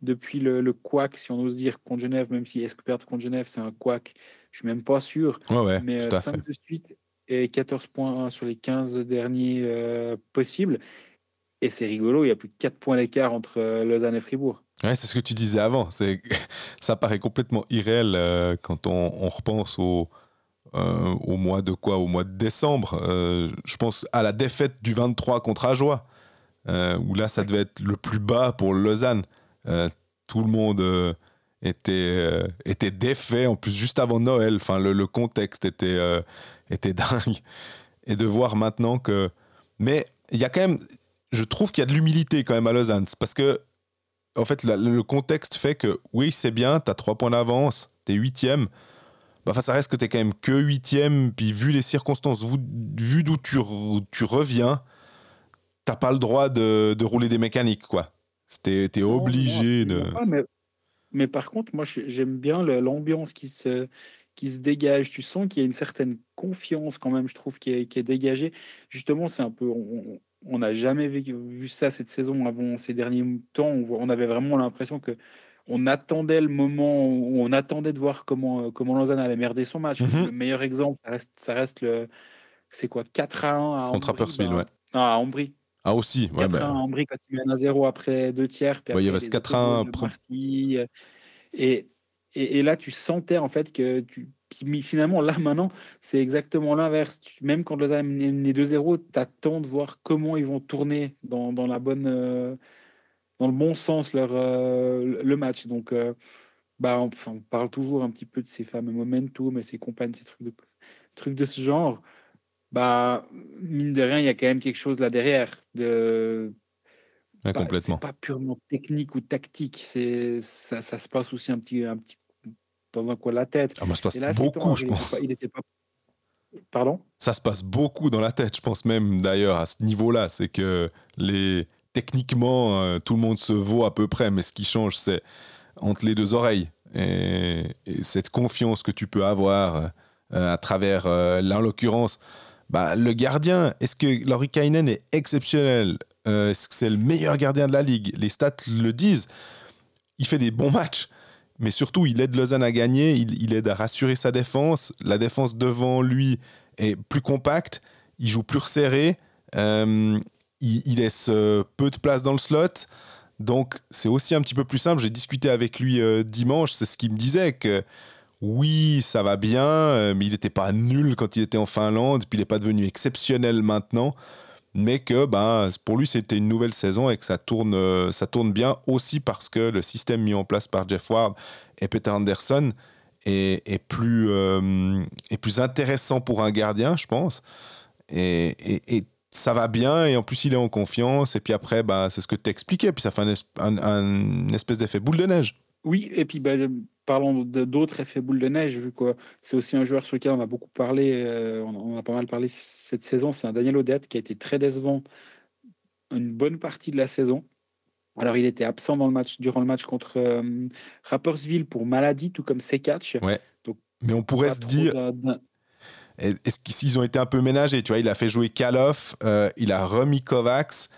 depuis le, le quack, si on ose dire, contre Genève, même si est-ce que perdre contre Genève, c'est un quack, je suis même pas sûr. mais 5 euh, de suite et 14 points sur les 15 derniers possibles. Et c'est rigolo, il y a plus de 4 points d'écart entre euh, Lausanne et Fribourg. Ouais, c'est ce que tu disais avant. Ça paraît complètement irréel quand on, repense au, au mois de quoi? Au mois de décembre. je pense à la défaite du 23 contre Ajoie, où là, ça devait être le plus bas pour Lausanne. Euh, tout le monde euh, était, euh, était défait, en plus juste avant Noël. Enfin, le, contexte était, était dingue. Et de voir maintenant que... Mais il y a quand même... Je trouve qu'il y a de l'humilité quand même à Lausanne. Parce que, en fait, le contexte fait que, oui, c'est bien, tu as trois points d'avance, tu es huitième. Bah, ça reste que tu es quand même que huitième, puis vu les circonstances, vu d'où tu, tu reviens, t'as pas le droit de, de, rouler des mécaniques, quoi. C'était obligé de. mais, par contre, moi, j'aime bien l'ambiance qui se, qui se dégage. Tu sens qu'il y a une certaine confiance quand même, je trouve, qui est, qui est dégagée. Justement, c'est un peu. On n'a jamais vu, ça cette saison avant ces derniers temps. On, avait vraiment l'impression que on attendait le moment où on attendait de voir comment, comment Lausanne allait merder son match. Mm-hmm. Le meilleur exemple, ça reste, ça reste le. C'est quoi 4 à 1 à Contre Appersville, ben, ouais. à Ambry. Ah aussi, ouais. 4 bah... en brique quand tu mènes à 0 après deux tiers. Puis ouais, il y avait 4-1 partie. Euh, et, et, et, là, tu sentais en fait que tu. Finalement, là, maintenant, c'est exactement l'inverse. Même quand les a mené 2-0, tu attends de voir comment ils vont tourner dans, dans la bonne, euh, dans le bon sens leur, euh, le match. Donc, bah, on, on parle toujours un petit peu de ces fameux momentum et ces compagnes, ces trucs de, trucs de ce genre. Bah, mine de rien, il y a quand même quelque chose là derrière. De, bah, complètement. pas purement technique ou tactique, c'est ça, ça se passe aussi un petit, un petit dans un coin de la tête. Ah, moi, ça se passe là, beaucoup, je il était pas, pense. il était pas. Pardon? Ça se passe beaucoup dans la tête, je pense même d'ailleurs à ce niveau-là. C'est que les techniquement, euh, tout le monde se vaut à peu près, mais ce qui change, c'est entre les deux oreilles. Et, et cette confiance que tu peux avoir euh, à travers, euh, là, en l'occurrence, bah, le gardien. Est-ce que Laurie Kainen est exceptionnel Euh, Est-ce que c'est le meilleur gardien de la ligue? Les stats le disent. Il fait des bons matchs. Mais surtout, il aide Lausanne à gagner, il, aide à rassurer sa défense. La défense devant lui est plus compacte, il joue plus resserré, euh, il, laisse euh, peu de place dans le slot. Donc, c'est aussi un petit peu plus simple. J'ai discuté avec lui euh, dimanche, c'est ce qu'il me disait que oui, ça va bien, mais il n'était pas nul quand il était en Finlande, puis il n'est pas devenu exceptionnel maintenant. Mais que ben, pour lui, c'était une nouvelle saison et que ça tourne, euh, ça tourne bien aussi parce que le système mis en place par Jeff Ward et Peter Anderson est, plus, euh, est plus intéressant pour un gardien, je pense. Et, et- ça va bien, et en plus, il est en confiance. Et puis après, ben, c'est ce que tu expliquais, puis ça fait un, espèce d'effet boule de neige. Oui, et puis bah, parlons d'autres effets boule de neige, vu que c'est aussi un joueur sur lequel on a beaucoup parlé, euh, on, a pas mal parlé cette saison, c'est un Daniel Odette qui a été très décevant une bonne partie de la saison. Alors, il était absent dans le match, durant le match contre euh, Rapperswil pour maladie, tout comme Sekatch. Ouais. Donc, Mais on pourrait se dire, est-ce qu'ils ont été un peu ménagés Tu vois, il a fait jouer Kaloff, euh, il a remis Kovacs.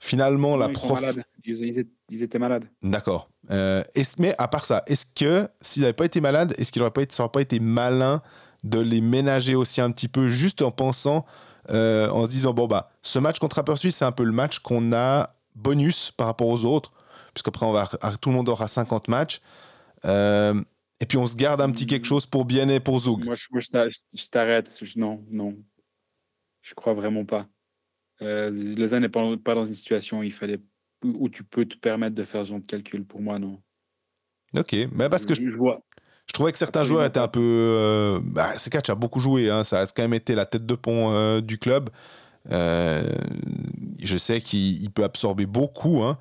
Finalement, la Non, prof. Ils, ils ils étaient malades. D'accord. Euh, mais à part ça, est-ce que s'il n'avait pas été malade, est-ce qu'il n'aurait pas été, pas été malin de les ménager aussi un petit peu, juste en pensant, euh, en se disant bon bah, ce match contre Rapperswil, c'est un peu le match qu'on a bonus par rapport aux autres, puisqu'après on va, tout le monde aura 50 matchs. Euh, et puis on se garde un petit quelque chose pour Bien et pour Zoug. Moi, je, moi, t'arrête. Non, non. Je crois vraiment pas. Lausanne n'est pas, pas dans une situation où, il fallait, où tu peux te permettre de faire ce genre de calcul. Pour moi, non? Ok, mais parce que je, je, vois. je trouvais que certains joueurs étaient un peu. Euh, bah, Sekatch a beaucoup joué, hein, ça a quand même été la tête de pont euh, du club. Euh, je sais qu'il il peut absorber beaucoup, hein,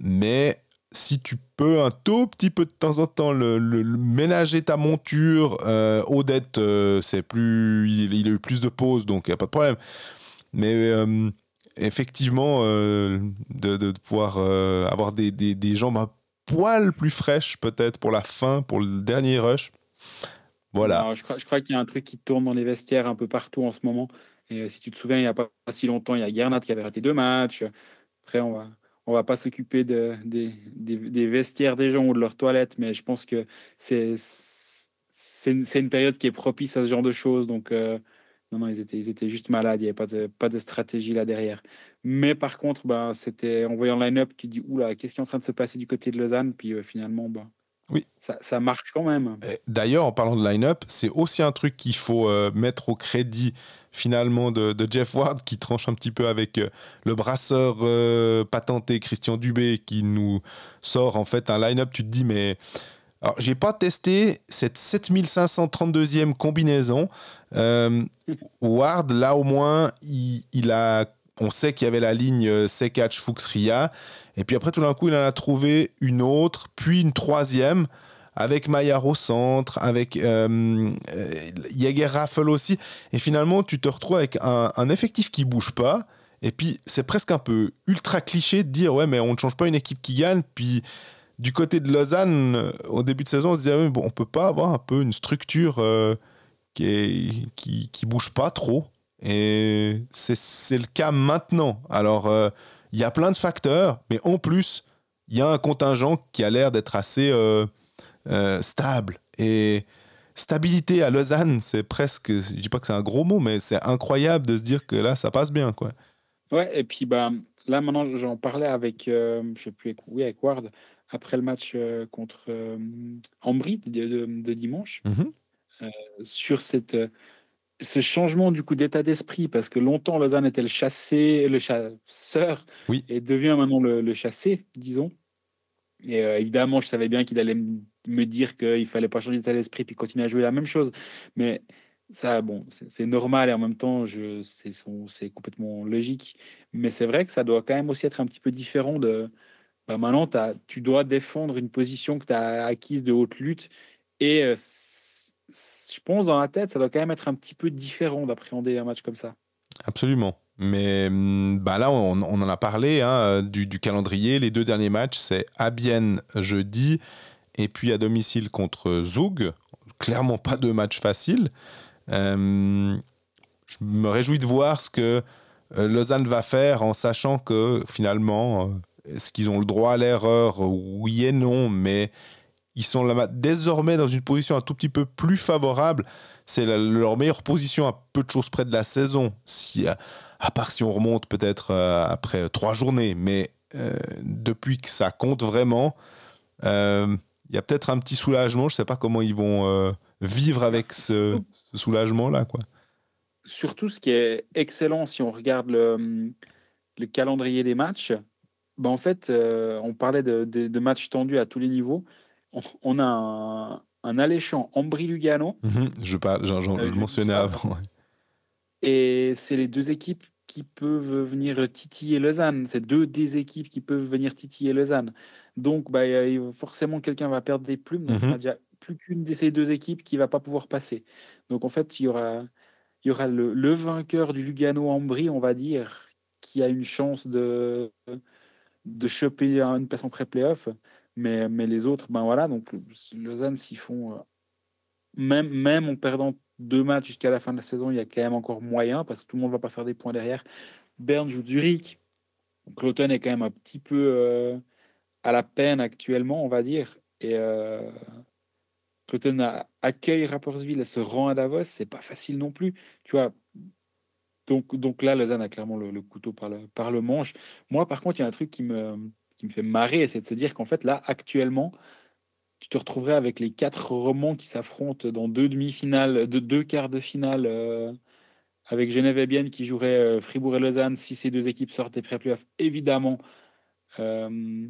mais si tu peux un tout petit peu de temps en temps le, le- le ménager ta monture, euh, Odette, euh, c'est plus, il, il a eu plus de pauses, donc il n'y a pas de problème. Mais effectivement, euh, de, pouvoir euh, avoir des, jambes un poil plus fraîches peut-être pour la fin, pour le dernier rush. Voilà. Je crois, qu'il y a un truc qui tourne dans les vestiaires un peu partout en ce moment. Et euh, si tu te souviens, il n'y a pas si longtemps, il y a Gernat qui avait raté deux matchs. Après, on va, va pas s'occuper de, des, vestiaires des gens ou de leurs toilettes, mais je pense que c'est une, période qui est propice à ce genre de choses. Donc, non, non, ils étaient, ils étaient juste malades. Il n'y avait pas de, pas de stratégie là derrière. Mais par contre, ben, c'était en voyant le line-up, tu te dis, oula, qu'est-ce qui est en train de se passer du côté de Lausanne? Puis euh, finalement, ben, Oui. ça, ça marche quand même. D'ailleurs, en parlant de line-up, c'est aussi un truc qu'il faut euh, mettre au crédit finalement de, de Jeff Ward qui tranche un petit peu avec euh, le brasseur patenté Christian Dubé qui nous sort en fait un line-up. Tu te dis, mais. Alors, j'ai pas testé cette 7532e combinaison. Euh, Ward, là au moins, il, a. On sait qu'il y avait la ligne euh, Sekatch Fuchs Ria. Et puis après, tout d'un coup, il en a trouvé une autre, puis une troisième avec Maillard au centre, avec euh, euh, Jäger Raffel aussi. Et finalement, tu te retrouves avec un, un effectif qui bouge pas. Et puis, c'est presque un peu ultra cliché de dire ouais, mais on ne change pas une équipe qui gagne. Puis, du côté de Lausanne, euh, au début de saison, on se disait ouais, bon, on peut pas avoir un peu une structure euh, qui, est, qui, bouge pas trop. Et c'est le cas maintenant. Alors, euh, il y a plein de facteurs, mais en plus, il y a un contingent qui a l'air d'être assez. stable. Et stabilité à Lausanne, c'est presque, je dis pas que c'est un gros mot, mais c'est incroyable de se dire que là, ça passe bien. Quoi. Ouais, et puis bah, là maintenant, j'en parlais avec, je sais plus, avec Ward, après le match euh, contre euh, Ambry de, de- de dimanche, sur cette, euh, ce changement du coup d'état d'esprit, parce que longtemps Lausanne était le chassé, le chasseur, Oui. et devient maintenant le, le chassé, disons. Et euh, évidemment, je savais bien qu'il allait me me dire qu'il fallait pas changer d'état d'esprit puis continuer à jouer la même chose. Mais ça, bon, c'est normal et en même temps, c'est complètement logique. Mais c'est vrai que ça doit quand même aussi être un petit peu différent de. Bah, maintenant, tu dois défendre une position que tu as acquise de haute lutte. Et euh, je pense, dans la tête, ça doit quand même être un petit peu différent d'appréhender un match comme ça. Absolument. Mais mm, bah là, on, en a parlé hein, du, calendrier. Les deux derniers matchs, c'est à Bienne jeudi et puis à domicile contre Zug. Clairement pas deux matchs faciles. Euh, je me réjouis de voir ce que euh, Lausanne va faire en sachant que finalement, euh, est-ce qu'ils ont le droit à l'erreur? Oui et non, mais ils sont là, désormais dans une position un tout petit peu plus favorable. C'est leur meilleure position à peu de choses près de la saison, si, à, part si on remonte peut-être après trois journées. Mais depuis que ça compte vraiment, il y a peut-être un petit soulagement. Je ne sais pas comment ils vont vivre avec ce, soulagement-là. quoi. Surtout, ce qui est excellent, si on regarde le, le calendrier des matchs, ben en fait, euh, on parlait de, de, matchs tendus à tous les niveaux. On, a un, un alléchant Ambry-Lugano. Mhm, je, parle, je le euh, mentionnais avant. Et c'est les deux équipes qui peuvent venir titiller Lausanne. C'est deux des équipes qui peuvent venir titiller Lausanne. Donc, bah, forcément, quelqu'un va perdre des plumes. Donc, mhm. déjà plus qu'une de ces deux équipes qui va pas pouvoir passer. Donc en fait, il y aura, il y aura le, vainqueur du Lugano-Ambry, on va dire, qui a une chance de, de choper une place en pré-playoff. Mais, mais les autres, ben voilà, donc Lausanne, s'ils font, euh, même, même en perdant deux matchs jusqu'à la fin de la saison, il y a quand même encore moyen, parce que tout le monde ne va pas faire des points derrière. Berne joue Zurich. Cloton est quand même un petit peu euh, à la peine actuellement, on va dire. Et, euh, Cloton accueille Rappersville et se rend à Davos, c'est pas facile non plus. Tu vois, donc, donc là, Lausanne a clairement le, couteau par le, par le manche. Moi, par contre, il y a un truc qui me, qui me fait marrer, c'est de se dire qu'en fait, là, actuellement, tu te retrouverais avec les quatre romans qui s'affrontent dans deux demi-finales, de deux quarts de finale, euh, avec Genève et Bienne qui joueraient euh, Fribourg et Lausanne si ces deux équipes sortent des pré-playoffs, évidemment. Euh,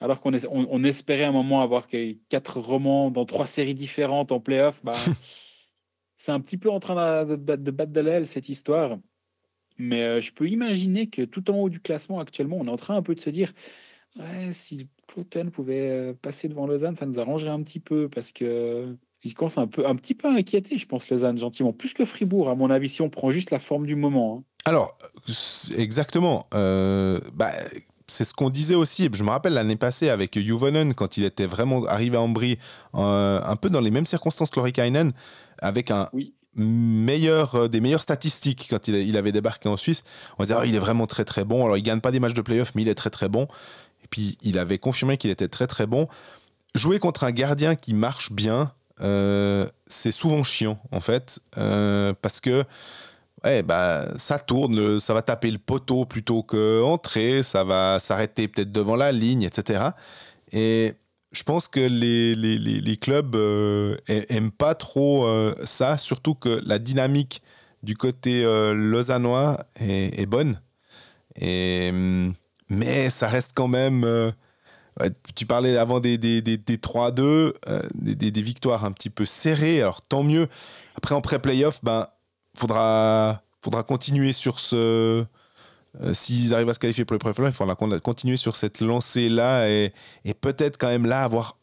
alors qu'on on, espérait un moment avoir quatre romans dans trois séries différentes en playoff, bah, c'est un petit peu en train de, de, battre de l'aile cette histoire. Mais euh, je peux imaginer que tout en haut du classement actuellement, on est en train un peu de se dire ouais, si Cloten pouvait euh, passer devant Lausanne, ça nous arrangerait un petit peu parce que il commence un, peu, un petit peu à inquiéter, je pense, Lausanne, gentiment. Plus que Fribourg, à mon avis, si on prend juste la forme du moment. Hein. Alors, exactement. Euh, bah, c'est ce qu'on disait aussi. Je me rappelle l'année passée avec Juvonen, quand il était vraiment arrivé à Ambry, euh, un peu dans les mêmes circonstances que Lorikainen, avec un meilleur, euh, des meilleures statistiques quand il, avait débarqué en Suisse. On disait, oh, il est vraiment très très bon. Alors, il gagne pas des matchs de playoff, mais il est très très bon. Et puis, il avait confirmé qu'il était très très bon. Jouer contre un gardien qui marche bien, euh, c'est souvent chiant, en fait, parce que ouais, bah, ça tourne, ça va taper le poteau plutôt qu'entrer, ça va s'arrêter peut-être devant la ligne, etc. Et je pense que les, les, les, clubs euh, aiment pas trop euh, ça, surtout que la dynamique du côté euh, lausannois est, bonne. Et, mais ça reste quand même. tu parlais avant des, des, des, des 3-2, des, des, victoires un petit peu serrées, alors tant mieux. Après, en pré-playoff, ben, faudra, faudra continuer sur ce. Euh, s'ils arrivent à se qualifier pour les playoffs, il faudra continuer sur cette lancée-là et, peut-être quand même là avoir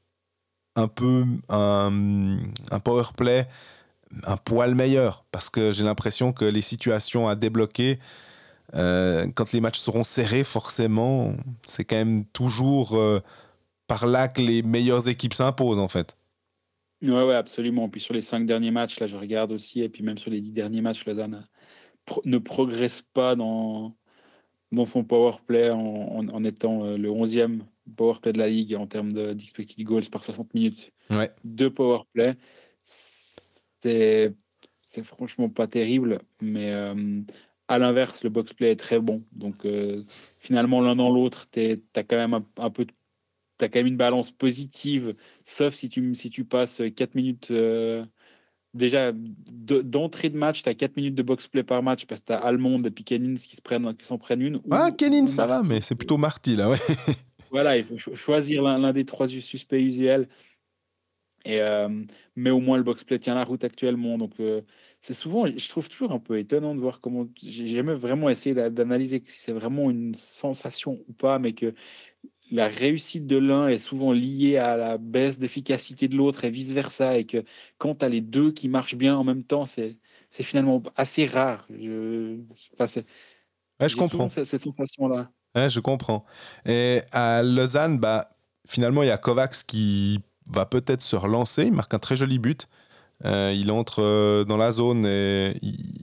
un peu un, un power play un poil meilleur parce que j'ai l'impression que les situations à débloquer euh, quand les matchs seront serrés forcément c'est quand même toujours euh, par là que les meilleures équipes s'imposent en fait Ouais, ouais, absolument. Puis sur les cinq derniers matchs, là, je regarde aussi, et puis même sur les dix derniers matchs, Lausanne ne progresse pas dans, dans son power play en, en, étant euh, le 11e power play de la ligue en termes d'expected goals par 60 minutes ouais. de power play. C'est, c'est franchement pas terrible, mais euh, à l'inverse, le box play est très bon. Donc euh, finalement, l'un dans l'autre, tu as quand même un, un peu de tu as quand même une balance positive, sauf si tu, si tu passes 4 minutes. Euh, déjà, d'entrée de, match, tu as 4 minutes de box-play par match parce que tu as Almond et puis Kenins qui s'en prennent, qui prennent une. Ah, Kenins, ça va, mais c'est plutôt Marty, là, ouais. voilà, il faut choisir l'un des trois suspects usuels. Et, mais au moins, le box-play tient la route actuellement. Donc, c'est souvent, je trouve toujours un peu étonnant de voir comment. J'ai jamais vraiment essayé d'analyser si c'est vraiment une sensation ou pas, mais que la réussite de l'un est souvent liée à la baisse d'efficacité de l'autre et vice-versa. Et que quand tu as les deux qui marchent bien en même temps, c'est finalement assez rare. Je, je comprends. Cette, cette sensation-là. je comprends. Et à Lausanne, bah, finalement, il y a Kovacs qui va peut-être se relancer. Il marque un très joli but. Euh, il entre euh, dans la zone et,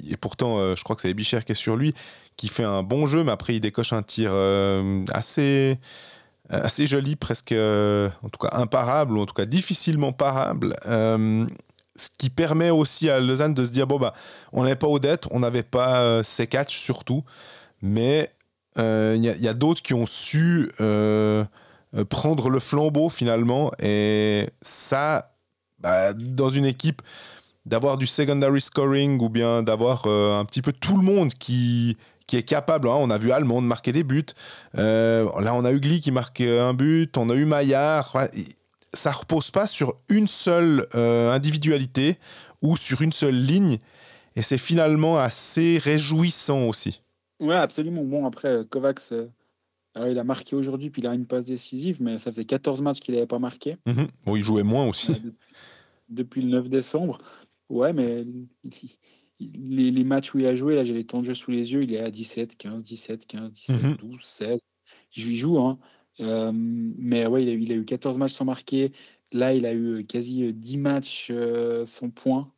et pourtant, euh, je crois que c'est Ebicher qui est sur lui, qui fait un bon jeu, mais après, il décoche un tir assez, assez joli, presque, en tout cas, imparable, ou en tout cas, difficilement parable. ce qui permet aussi à Lausanne de se dire bon, bah, on n'avait pas Odette, on n'avait pas ses catch surtout, mais il y a, d'autres qui ont su euh, prendre le flambeau finalement. Et ça, bah, dans une équipe, d'avoir du secondary scoring ou bien d'avoir euh, un petit peu tout le monde qui, qui est capable. Hein. On a vu Allemande marquer des buts. Euh, là, on a eu Gli qui marque un but. On a eu Maillard. Ça repose pas sur une seule individualité ou sur une seule ligne. Et c'est finalement assez réjouissant aussi. Ouais, absolument. Bon, après, Kovacs il a marqué aujourd'hui, puis il a une passe décisive, mais ça faisait 14 matchs qu'il n'avait pas marqué. Mhm. Bon, il jouait moins aussi. depuis, le 9 décembre. Ouais, mais les, matchs où il a joué, là, j'ai les temps de jeu sous les yeux, il est à 17, 15, 17, 15, 17, 12, 16. Il joue, hein. Euh, mais ouais, il a, il a, eu 14 matchs sans marquer. Là, il a eu quasi 10 matchs euh, sans points.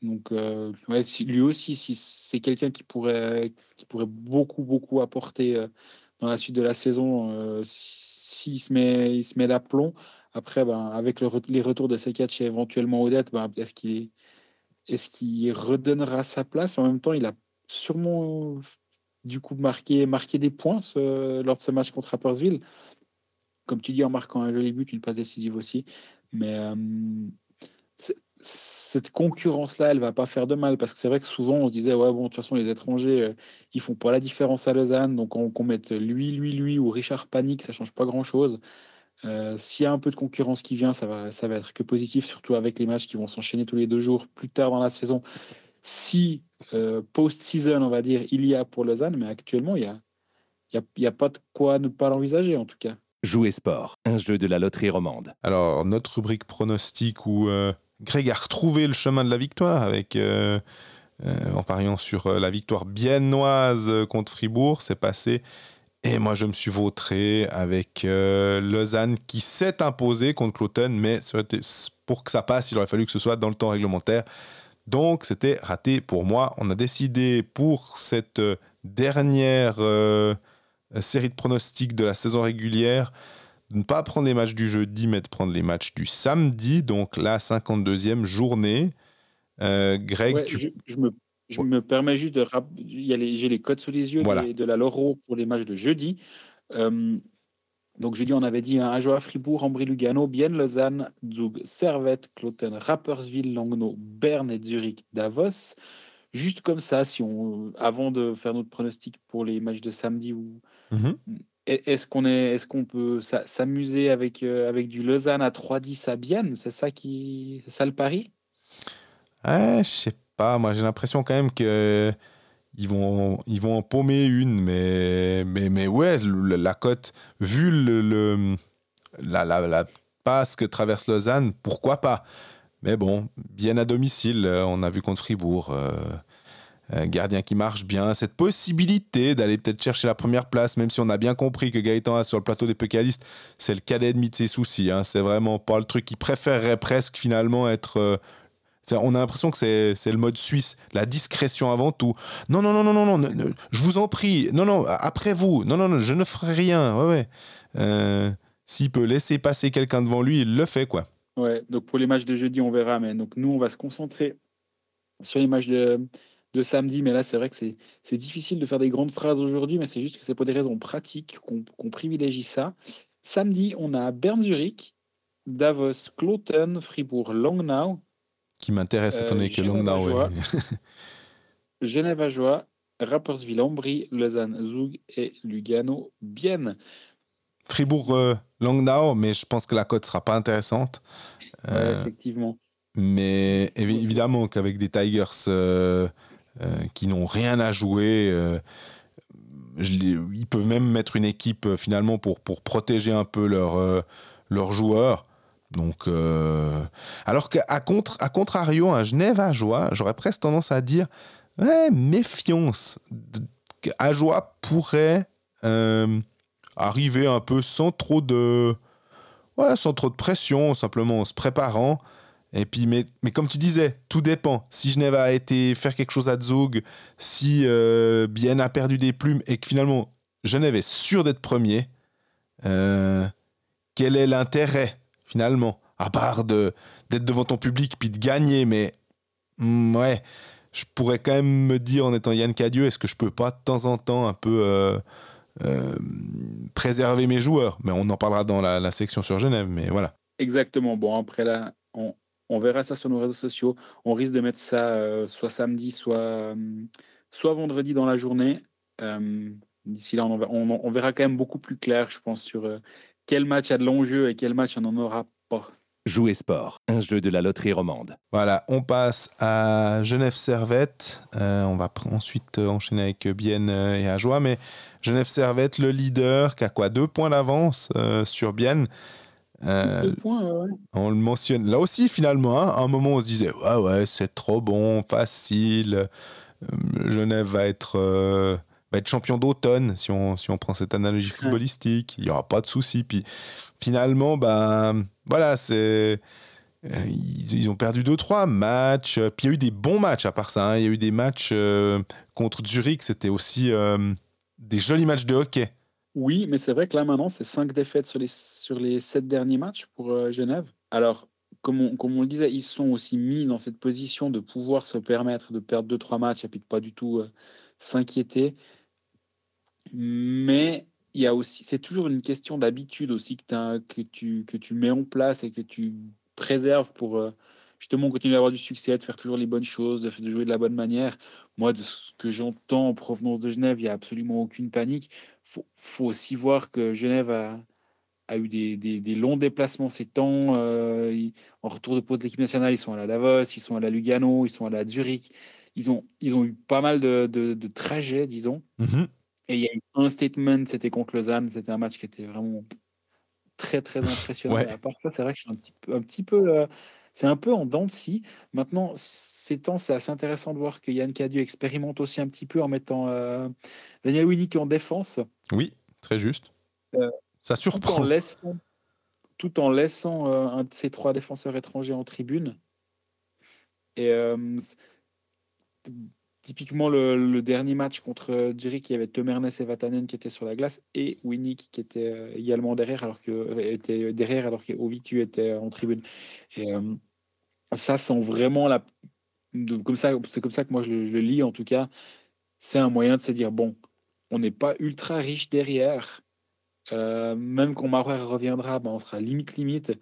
Donc, euh, ouais, lui aussi, si c'est quelqu'un qui pourrait, qui pourrait beaucoup, beaucoup apporter dans la suite de la saison euh, s'il se met, il se met d'aplomb. Après, ben, avec le, les retours de Sekatch et éventuellement Odette, ben, est-ce qu'il est, qu'il redonnera sa place? En même temps, il a sûrement du coup marqué, marqué des points lors de ce match contre Rappersville. Comme tu dis, en marquant un joli but, une passe décisive aussi. Mais euh, cette concurrence-là, elle va pas faire de mal parce que c'est vrai que souvent on se disait ouais bon de toute façon les étrangers euh, ils font pas la différence à Lausanne donc on, qu'on mette lui lui lui ou Richard Panic ça change pas grand chose. Euh, s'il y a un peu de concurrence qui vient, ça va ça va être que positif surtout avec les matchs qui vont s'enchaîner tous les deux jours plus tard dans la saison. Si euh, post-season on va dire il y a pour Lausanne, mais actuellement il y a il y a, pas de quoi ne pas l'envisager en tout cas. Jouer sport, un jeu de la loterie romande. Alors notre rubrique pronostic où Greg a retrouvé le chemin de la victoire avec, euh, euh, en pariant sur euh, la victoire biennoise contre Fribourg. C'est passé. Et moi, je me suis vautré avec Lausanne qui s'est imposé contre Cloton, mais pour que ça passe, il aurait fallu que ce soit dans le temps réglementaire. Donc, c'était raté pour moi. On a décidé pour cette dernière série de pronostics de la saison régulière de ne pas prendre les matchs du jeudi, mais de prendre les matchs du samedi, donc la 52e journée. Euh, Greg, je, me, je me, permets juste de j'ai les codes sous les yeux de la Loro pour les matchs de jeudi. Euh, donc jeudi, on avait dit un Ajoa Fribourg, Ambry Lugano, Bienne Lausanne, Zug Servette, Cloten, Rapperswil, Langnau, Berne et Zurich, Davos. Juste comme ça, si on, avant de faire notre pronostic pour les matchs de samedi ou, mhm. Est-ce qu'on est, est-ce qu'on peut s'amuser avec, euh, avec du Lausanne à 3-10 à Bienne? C'est ça qui, ça le pari? Je sais Moi, j'ai l'impression quand même que ils vont, ils vont en paumer une, mais, mais, mais ouais, la cote, vu le, la, la, la, passe que traverse Lausanne, pourquoi pas? Mais bon, bien à domicile, euh, on a vu contre Fribourg. Euh, un gardien qui marche bien, cette possibilité d'aller peut-être chercher la première place, même si on a bien compris que Gaëtan a sur le plateau des pécalistes, c'est le cadet de ses soucis. Hein. C'est vraiment pas le truc qui préférerait presque finalement être. On a l'impression que c'est le mode suisse, la discrétion avant tout. Non, non, non, non, non, non, je vous en prie. Non, non, après vous. Non, non, non, je ne ferai rien. Ouais, ouais. Euh, s'il peut laisser passer quelqu'un devant lui, il le fait, quoi. Ouais, donc pour les matchs de jeudi, on verra. Mais donc nous, on va se concentrer sur les matchs de, de samedi, mais là, c'est vrai que c'est difficile de faire des grandes phrases aujourd'hui, mais c'est juste que c'est pour des raisons pratiques qu'on privilégie ça. Samedi, on a Bern-Zurich, Davos, Kloten, Fribourg, Langnau. Qui m'intéresse, étant donné que Langnau Genève-Ajoie, Rapperswil, Ambry, Lausanne, Zug et Lugano, Bienne. Fribourg-Langnau, mais je pense que la cote sera pas intéressante. effectivement. Mais évidemment qu'avec des Tigers qui n'ont rien à jouer, ils peuvent même mettre une équipe finalement pour, pour protéger un peu leurs leurs joueurs. Donc, euh, alors qu'à contre, à contrario, un Joie, j'aurais presque tendance à dire ouais, méfiance. Ajoie pourrait euh, arriver un peu sans trop de ouais, sans trop de pression, simplement en se préparant. Et puis, mais, comme tu disais, tout dépend. Si Genève a été faire quelque chose à Zug, si euh, a perdu des plumes et que finalement Genève est sûr d'être premier, quel est l'intérêt finalement, à part d'être devant ton public puis de gagner, mais mm, ouais, je pourrais quand même me dire en étant Yann Cadieux, est-ce que je peux pas de temps en temps un peu euh, euh, préserver mes joueurs? Mais on en parlera dans la, section sur Genève, mais voilà. Exactement. Bon, après là, on, verra ça sur nos réseaux sociaux. On risque de mettre ça euh, soit samedi, soit, soit vendredi dans la journée. D'ici là, on, on, on, verra quand même beaucoup plus clair, je pense, sur quel match a de l'enjeu et quel match on n'en aura pas. Jouer sport, un jeu de la loterie romande. Voilà, on passe à Genève Servette. Euh, on va ensuite enchaîner avec Bienne et Ajoie, mais Genève Servette, le leader, qui a quoi Deux points d'avance euh, sur Bienne. Euh, Deux points, ouais. On le mentionne. Là aussi, finalement, hein, à un moment, on se disait Ouais, ouais, c'est trop bon, facile. Genève va être va être champion d'automne, si on, si on prend cette analogie footballistique. Il n'y aura pas de souci. Puis finalement, bah, voilà, c'est. Euh, ils, ont perdu 2-3 matchs. Puis il y a eu des bons matchs à part ça. Hein. Il y a eu des matchs euh, contre Zurich. C'était aussi euh, des jolis matchs de hockey. Oui, mais c'est vrai que là maintenant, c'est 5 défaites sur les, sur les 7 derniers matchs pour Genève. Alors, comme on, comme on, le disait, ils sont aussi mis dans cette position de pouvoir se permettre de perdre 2-3 matchs et puis de pas du tout s'inquiéter. Mais il y a aussi, c'est toujours une question d'habitude aussi que, que, tu, que tu mets en place et que tu préserves pour euh, justement continuer à avoir du succès, de faire toujours les bonnes choses, de, jouer de la bonne manière. Moi, de ce que j'entends en provenance de Genève, il n'y a absolument aucune panique. Il faut, aussi voir que Genève a, a eu des, des, longs déplacements ces temps. Euh, en retour de pause de l'équipe nationale, ils sont à la Davos, ils sont à la Lugano, ils sont à la Zurich. Ils ont, ils ont eu pas mal de, de, trajets, disons. Mm-hmm. Et il y a eu un statement, c'était contre Lausanne. C'était un match qui était vraiment très, très impressionnant. À part ça, c'est vrai que je suis un petit peu. Un petit peu euh, c'est un peu en dents de scie. Maintenant, ces temps, c'est assez intéressant de voir que Yann Cadieu expérimente aussi un petit peu en mettant euh, Daniel Winnick en défense. Oui, très juste. Euh, ça surprend. Tout en laissant, tout en laissant un de ces trois défenseurs étrangers en tribune. Et Typiquement, le, dernier match contre Zurich, il y avait Temernes et Vatanen qui étaient sur la glace et Winnick qui était euh, également derrière, alors que euh, était derrière alors qu'Ovitu était en tribune. Et euh, ça sent vraiment la. comme ça, c'est comme ça que moi je, le lis en tout cas. C'est un moyen de se dire bon, on n'est pas ultra riche derrière. même quand Maurer reviendra, ben, on sera limite limite.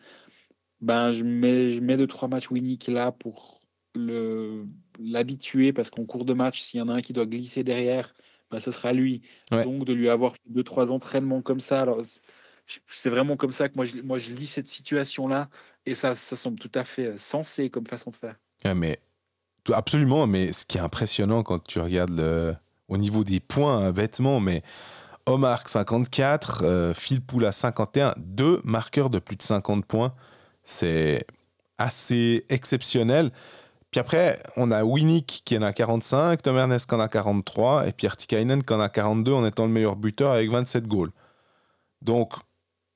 Ben, je mets, je mets deux trois matchs Winnick là pour le l'habituer parce qu'en cours de match, s'il y en a un qui doit glisser derrière, bah, ce sera lui. Donc de lui avoir deux, trois entraînements comme ça. Alors, c'est vraiment comme ça que moi je, moi, je lis cette situation-là et ça, ça semble tout à fait euh, sensé comme façon de faire. mais absolument, mais ce qui est impressionnant quand tu regardes le, au niveau des points, hein, bêtement, mais Omar 54, euh, Phil Poula 51, deux marqueurs de plus de 50 points, c'est assez exceptionnel. Puis après, on a Winnick qui en a 45, Tom Ernest qui en a 43, et Pierre Tikainen qui en a 42 en étant le meilleur buteur avec 27 goals. Donc,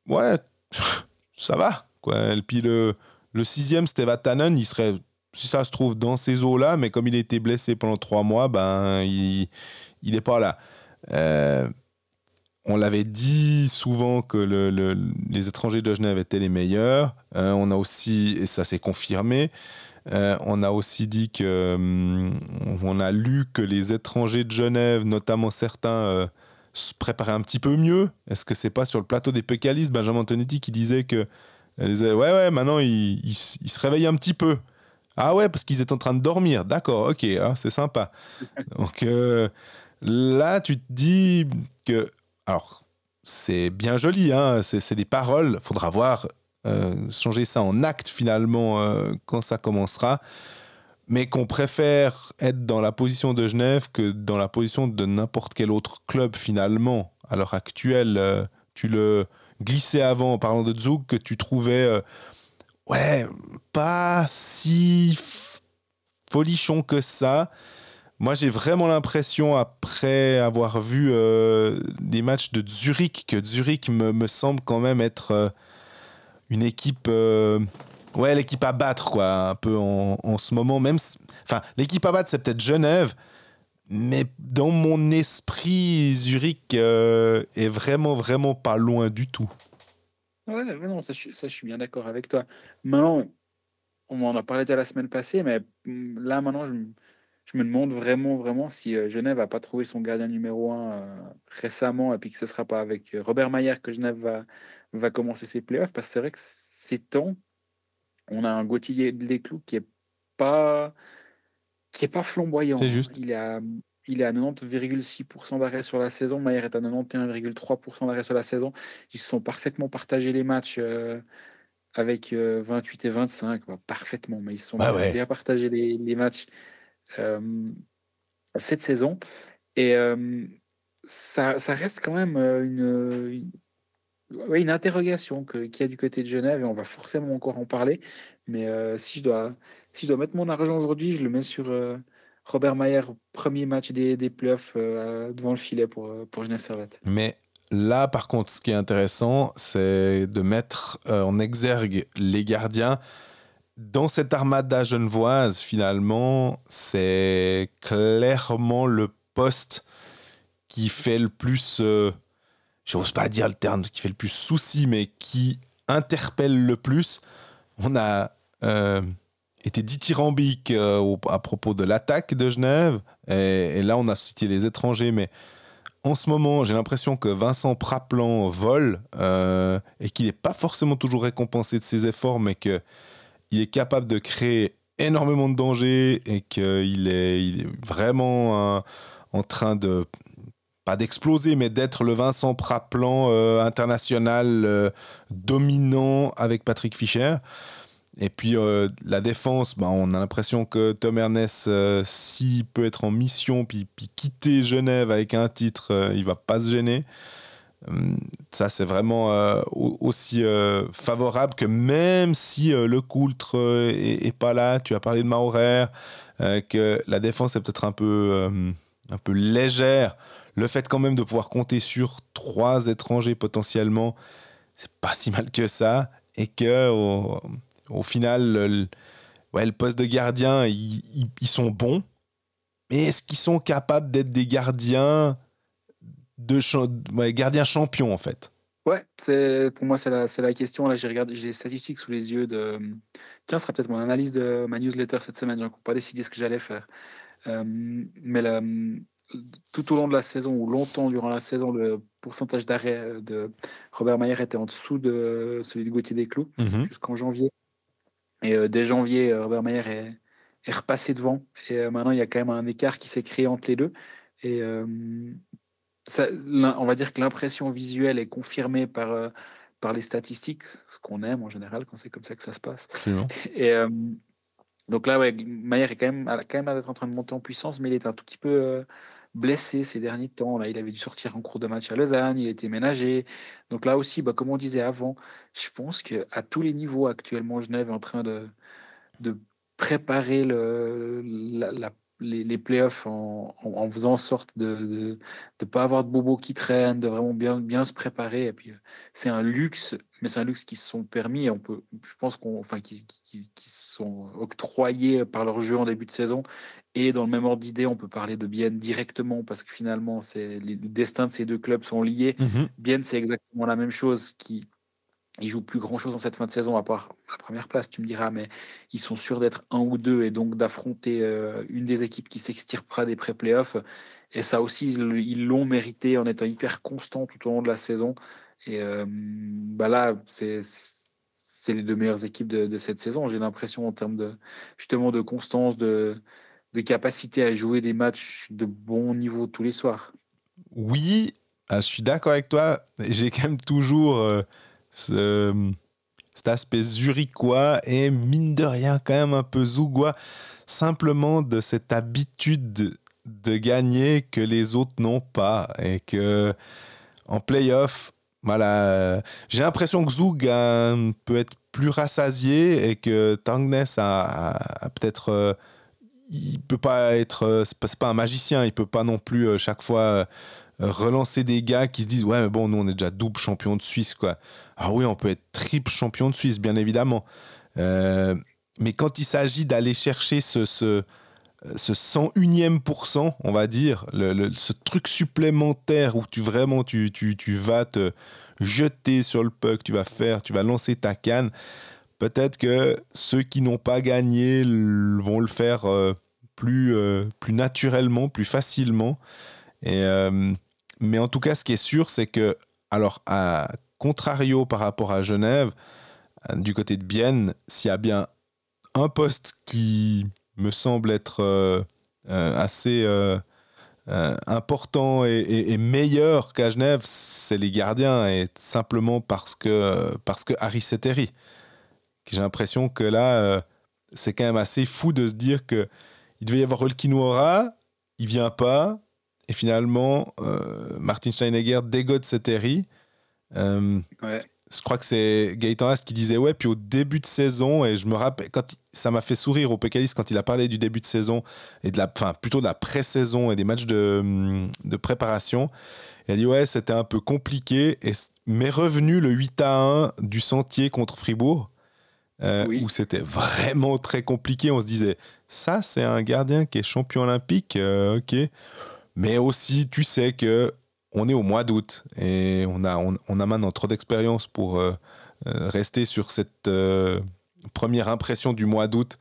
ouais, ça va. Et puis le, le sixième, Steve Tannen, il serait, si ça se trouve, dans ces eaux-là, mais comme il a été blessé pendant trois mois, ben, il n'est pas là. Euh, on l'avait dit souvent que le, les étrangers de Genève étaient les meilleurs. Euh, on a aussi, et ça s'est confirmé, euh, on a aussi dit que hum, on a lu que les étrangers de Genève, notamment certains, euh, se préparaient un petit peu mieux. Est-ce que c'est pas sur le plateau des pécalistes Benjamin Antonetti qui disait que ouais ouais maintenant ils, se réveillent un petit peu. Ah ouais parce qu'ils étaient en train de dormir. D'accord, ok, ah, c'est sympa. Donc euh, là tu te dis que alors c'est bien joli, hein, c'est des paroles. Faudra voir euh, changer ça en acte finalement euh, quand ça commencera. Mais qu'on préfère être dans la position de Genève que dans la position de n'importe quel autre club finalement. À l'heure actuelle, euh, tu le glissais avant en parlant de Zug que tu trouvais ouais, pas si folichon que ça. Moi, j'ai vraiment l'impression, après avoir vu euh, des matchs de Zurich, que Zurich me, me semble quand même être euh, une équipe. Euh, ouais, l'équipe à battre, quoi, un peu en, en ce moment. Même, enfin, l'équipe à battre, c'est peut-être Genève, mais dans mon esprit, Zurich est vraiment, vraiment pas loin du tout. Ouais, non, ça, je, suis bien d'accord avec toi. Maintenant, on en a parlé déjà la semaine passée, mais mm, là, maintenant, je me demande vraiment, vraiment si euh, Genève n'a pas trouvé son gardien numéro un euh, récemment et puis que ce sera pas avec euh, Robert Mayer que Genève va, va commencer ses playoffs. Parce que c'est vrai que ces temps, on a un Gauthier Desclous qui est pas qui est pas flamboyant. C'est juste. Il est à, il est à 90,6% d'arrêt sur la saison. Mayer est à 91,3% d'arrêt sur la saison. Ils se sont parfaitement partagés les matchs avec 28 et 25. parfaitement, mais ils se sont bah bien partagés les, les matchs cette saison. Et ça, ça, reste quand même une, une, une interrogation qu'il y a du côté de Genève et on va forcément encore en parler. Mais si, je dois, si je dois mettre mon argent aujourd'hui, je le mets sur Robert Mayer, premier match des, des playoffs devant le filet pour, pour Genève Servette. Mais là, par contre, ce qui est intéressant, c'est de mettre en exergue les gardiens dans cette armada genevoise, finalement, c'est clairement le poste qui fait le plus, euh, j'ose pas dire le terme, qui fait le plus souci, mais qui interpelle le plus. On a euh, été dithyrambique euh, à propos de l'attaque de Genève, et, là on a cité les étrangers, mais en ce moment, j'ai l'impression que Vincent Praplan vole et qu'il n'est pas forcément toujours récompensé de ses efforts, mais que il est capable de créer énormément de dangers et qu'il est, il est vraiment en train de pas d'exploser, mais d'être le Vincent Praplan euh, international euh, dominant avec Patrick Fischer. Et puis euh, la défense, bah, on a l'impression que Tom Ernest, s'il peut être en mission puis, puis, quitter Genève avec un titre, il va pas se gêner. Hum, ça, c'est vraiment aussi favorable que même si le coultre est, pas là, tu as parlé de Maurer, que la défense est peut-être un peu, un peu légère. Le fait quand même de pouvoir compter sur trois étrangers potentiellement, c'est pas si mal que ça. Et que au, final, le, ouais, le poste de gardien, ils sont bons. Mais est-ce qu'ils sont capables d'être des gardiens de gardien champion en fait? Ouais, pour moi c'est la, la, question. Là, j'ai regardé, j'ai les statistiques sous les yeux de. Tiens, ce sera peut-être mon analyse de ma newsletter cette semaine. J'ai encore pas décidé ce que j'allais faire. Euh, mais la, tout au long de la saison ou longtemps durant la saison, le pourcentage d'arrêt de Robert Mayer était en dessous de celui de Gauthier Desclous mmh jusqu'en janvier. Et euh, dès janvier, euh, Robert Mayer est, est repassé devant. Et maintenant, il y a quand même un écart qui s'est créé entre les deux. Et on va dire que l'impression visuelle est confirmée par, euh, par les statistiques, ce qu'on aime en général quand c'est comme ça que ça se passe. Et euh, donc là, ouais, Mayer est quand même, quand même d'être en train de monter en puissance, mais il est un tout petit peu euh, blessé ces derniers temps. Là, il avait dû sortir en cours de match à Lausanne, il était ménagé. Donc là aussi, bah, comme on disait avant, je pense qu'à tous les niveaux actuellement, Genève est en train de, de préparer le, la, les, les playoffs en, en, faisant en sorte de ne pas avoir de bobos qui traînent, de vraiment bien, bien se préparer. Et puis, euh, c'est un luxe, mais c'est un luxe qui se sont permis, on peut, je pense qu'on, enfin, qui, qui, qui, sont octroyés par leur jeu en début de saison. Et dans le même ordre d'idée, on peut parler de Bienne directement parce que finalement, c'est les destins de ces deux clubs sont liés. Mmh Bienne, c'est exactement la même chose qui ils jouent plus grand chose dans cette fin de saison, à part la première place, tu me diras, mais ils sont sûrs d'être un ou deux et donc d'affronter euh, une des équipes qui s'extirpera des pré-playoffs. Et ça aussi, ils l'ont mérité en étant hyper constant tout au long de la saison. Et bah là, c'est les deux meilleures équipes de, cette saison. J'ai l'impression en termes de justement de constance, de, capacité à jouer des matchs de bon niveau tous les soirs. Oui, ah, je suis d'accord avec toi. J'ai quand même toujours euh, ce, cet aspect zurichois et mine de rien quand même un peu zougois, simplement de cette habitude de gagner que les autres n'ont pas et que en playoff, voilà, j'ai l'impression que Zug peut être plus rassasié et que Tangness a, peut-être euh, il peut pas être euh, c'est pas, un magicien il peut pas non plus euh, chaque fois relancer des gars qui se disent ouais mais bon nous on est déjà double champion de Suisse quoi. Ah oui on peut être triple champion de Suisse bien évidemment. Mais quand il s'agit d'aller chercher ce ce 101e pourcent, on va dire, ce truc supplémentaire où tu vraiment tu, tu, tu, vas te jeter sur le puck, tu vas faire, tu vas lancer ta canne. Peut-être que ceux qui n'ont pas gagné vont le faire euh, plus, euh, plus naturellement, plus facilement. Et, euh, mais en tout cas, ce qui est sûr, c'est que, alors, à contrario par rapport à Genève, du côté de Bienne, s'il y a bien un poste qui me semble être euh, euh, assez euh, important et, meilleur qu'à Genève, c'est les gardiens, et simplement parce que, parce que Harry Seteri. J'ai l'impression que là, c'est quand même assez fou de se dire que il devait y avoir Olkinuora, il vient pas, et finalement, Martin Steinegger dégote Seteri. ouais je crois que c'est Gaëtan qui disait ouais puis au début de saison et je me rappelle quand ça m'a fait sourire au Pécalis quand il a parlé du début de saison et de la enfin plutôt de la pré-saison et des matchs de, hum, de préparation. Il a dit ouais c'était un peu compliqué et mais revenu le 8 à 1 du Sentier contre Fribourg euh, où c'était vraiment très compliqué. On se disait ça c'est un gardien qui est champion olympique euh, ok. Mais aussi tu sais que on est au mois d'août et on a, on, maintenant trop d'expérience pour euh, euh, rester sur cette euh, première impression du mois d'août.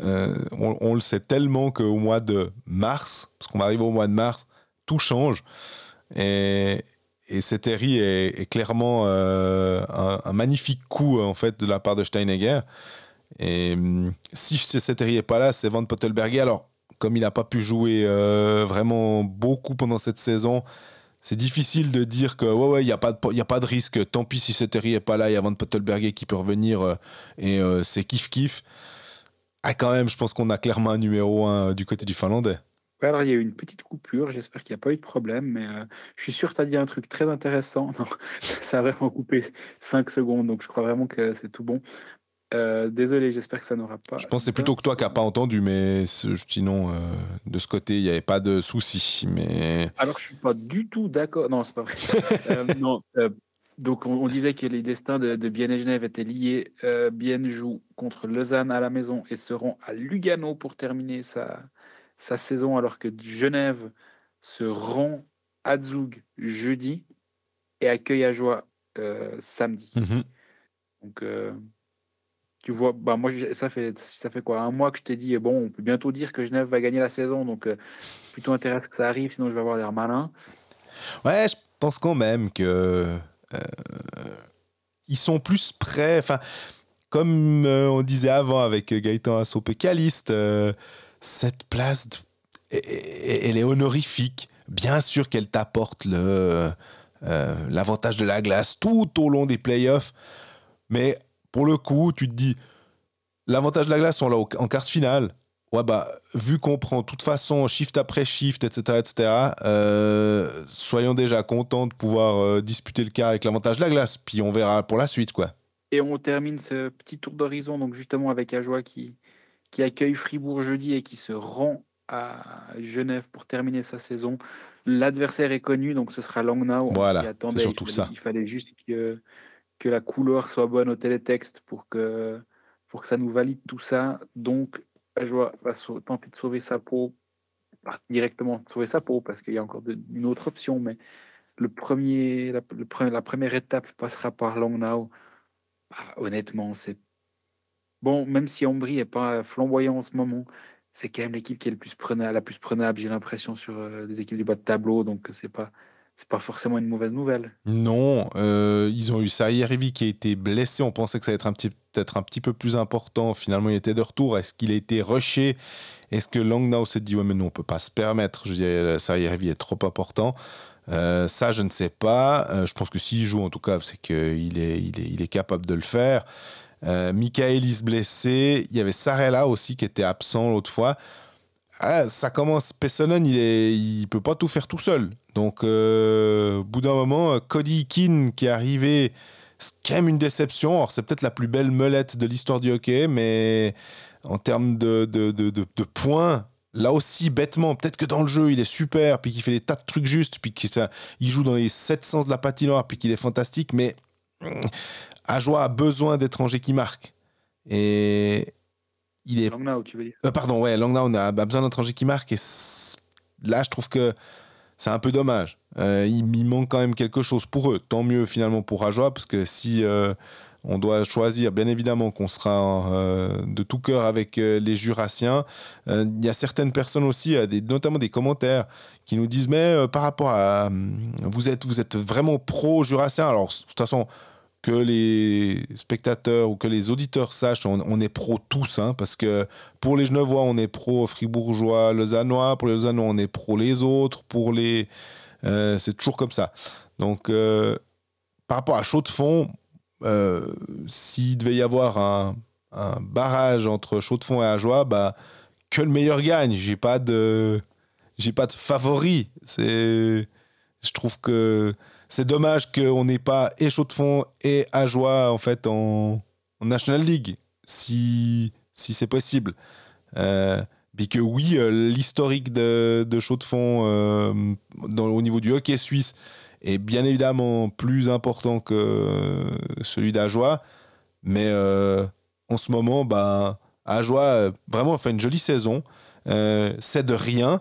On, le sait tellement qu'au mois de mars, parce qu'on va arriver au mois de mars, tout change. Et, et Seteri est, clairement un, magnifique coup en fait de la part de Steinegger. Et hum, si Seteri n'est pas là, c'est Van Pottelberger. Alors, comme il n'a pas pu jouer vraiment beaucoup pendant cette saison, c'est difficile de dire que ouais ouais il y a pas de, a pas de risque. Tant pis si Seteri est pas là il y a Van Pottelberger qui peut revenir euh, et euh, c'est kiff kiff. Ah quand même je pense qu'on a clairement un numéro 1 du côté du finlandais. Alors il y a eu une petite coupure j'espère qu'il n'y a pas eu de problème mais euh, je suis sûr que tu as dit un truc très intéressant. Ça a vraiment coupé 5 secondes donc je crois vraiment que c'est tout bon euh, désolé, j'espère que ça n'aura pas. Je pense que c'est plutôt que toi qui n'as pas entendu, mais sinon, euh, de ce côté, il n'y avait pas de souci. Mais... Alors, je ne suis pas du tout d'accord. Non, c'est pas vrai. Euh, non, donc, on, disait que les destins de, de Bienne et Genève étaient liés. Bienne joue contre Lausanne à la maison et seront à Lugano pour terminer sa, sa saison, alors que Genève se rend à Zug jeudi et accueille à joie samedi. Mhm. Donc, tu vois, bah moi, ça fait, ça fait quoi Un mois que je t'ai dit, bon, on peut bientôt dire que Genève va gagner la saison, donc euh, plutôt intéressant que ça arrive, sinon je vais avoir l'air malin. Ouais, je pense quand même que euh, ils sont plus prêts. Enfin, comme euh, on disait avant avec Gaëtan Assopé-Caliste, cette place, elle est honorifique. Bien sûr qu'elle t'apporte le l'avantage de la glace tout au long des playoffs, mais pour le coup, tu te dis, l'avantage de la glace, on l'a en quart finale. Ouais, bah, vu qu'on prend de toute façon shift après shift, etc., etc., euh, soyons déjà contents de pouvoir euh, disputer le quart avec l'avantage de la glace. Puis on verra pour la suite, quoi. Et on termine ce petit tour d'horizon, donc justement avec Ajoie qui, qui accueille Fribourg jeudi et qui se rend à Genève pour terminer sa saison. L'adversaire est connu, donc ce sera Langnau. Voilà, c'est surtout il ça. Il fallait juste que que la couleur soit bonne au télétexte pour que, pour que ça nous valide tout ça. Donc, Ajoa va tenter de sauver sa peau, directement sauver sa peau, parce qu'il y a encore une autre option, mais le premier, la, première étape passera par Langnau. Ah, honnêtement, c'est bon, même si Ambry n'est pas flamboyant en ce moment, c'est quand même l'équipe qui est la plus prenable, j'ai l'impression, sur euh, les équipes du bas de tableau, donc c'est pas c'est pas forcément une mauvaise nouvelle. Non, euh, ils ont eu Sayerivi qui a été blessé. On pensait que ça allait être un petit, peut-être un petit peu plus important. Finalement, il était de retour. Est-ce qu'il a été rushé? Est-ce que Langnau s'est dit ouais mais nous on peut pas se permettre? Je veux dire, Sayerivi est trop important. Euh, ça, je ne sais pas. Euh, je pense que s'il joue, en tout cas, c'est qu'il est, il est, il est capable de le faire. Euh, Michaelis blessé. Il y avait Sarella aussi qui était absent l'autre fois. Ah, ça commence. Pessonen, il il peut pas tout faire tout seul. Donc, euh, au bout d'un moment, Cody Keane qui est arrivé, c'est quand même une déception. Alors, c'est peut-être la plus belle melette de l'histoire du hockey, mais en termes de, de, de, de points, là aussi, bêtement, peut-être que dans le jeu, il est super, puis qu'il fait des tas de trucs justes, puis qu'il joue dans les sept sens de la patinoire, puis qu'il est fantastique, mais Ajoie a besoin d'étrangers qui marquent. Et il est. Langnau, tu veux dire euh, Pardon, ouais, Langnau a besoin d'étrangers qui marquent. Et là, je trouve que c'est un peu dommage. Euh, il, manque quand même quelque chose pour eux. Tant mieux finalement pour Ajoie, parce que si euh, on doit choisir, bien évidemment qu'on sera de tout cœur avec les Jurassiens. Il y a certaines personnes aussi, notamment des commentaires, qui nous disent mais par rapport à vous êtes vous êtes vraiment pro Jurassien. Alors de toute façon que les spectateurs ou que les auditeurs sachent, on, est pro tous, hein, parce que pour les Genevois, on est pro fribourgeois, lausannois, pour les lausannois, on est pro les autres, pour les... Euh, c'est toujours comme ça. Donc, euh, par rapport à Chaud de Fond, euh, s'il devait y avoir un, barrage entre Chaud de Fond et Ajoie, bah, que le meilleur gagne. J'ai pas de, j'ai pas de favori. Je trouve que c'est dommage qu'on n'ait pas et Chaud de et Ajoie en fait en, National League, si, si c'est possible. Euh, puis que oui, euh, l'historique de, de Chaud de Fond euh, au niveau du hockey suisse est bien évidemment plus important que celui d'Ajoie. Mais en ce moment, Ajoie vraiment fait une jolie saison. c'est de rien.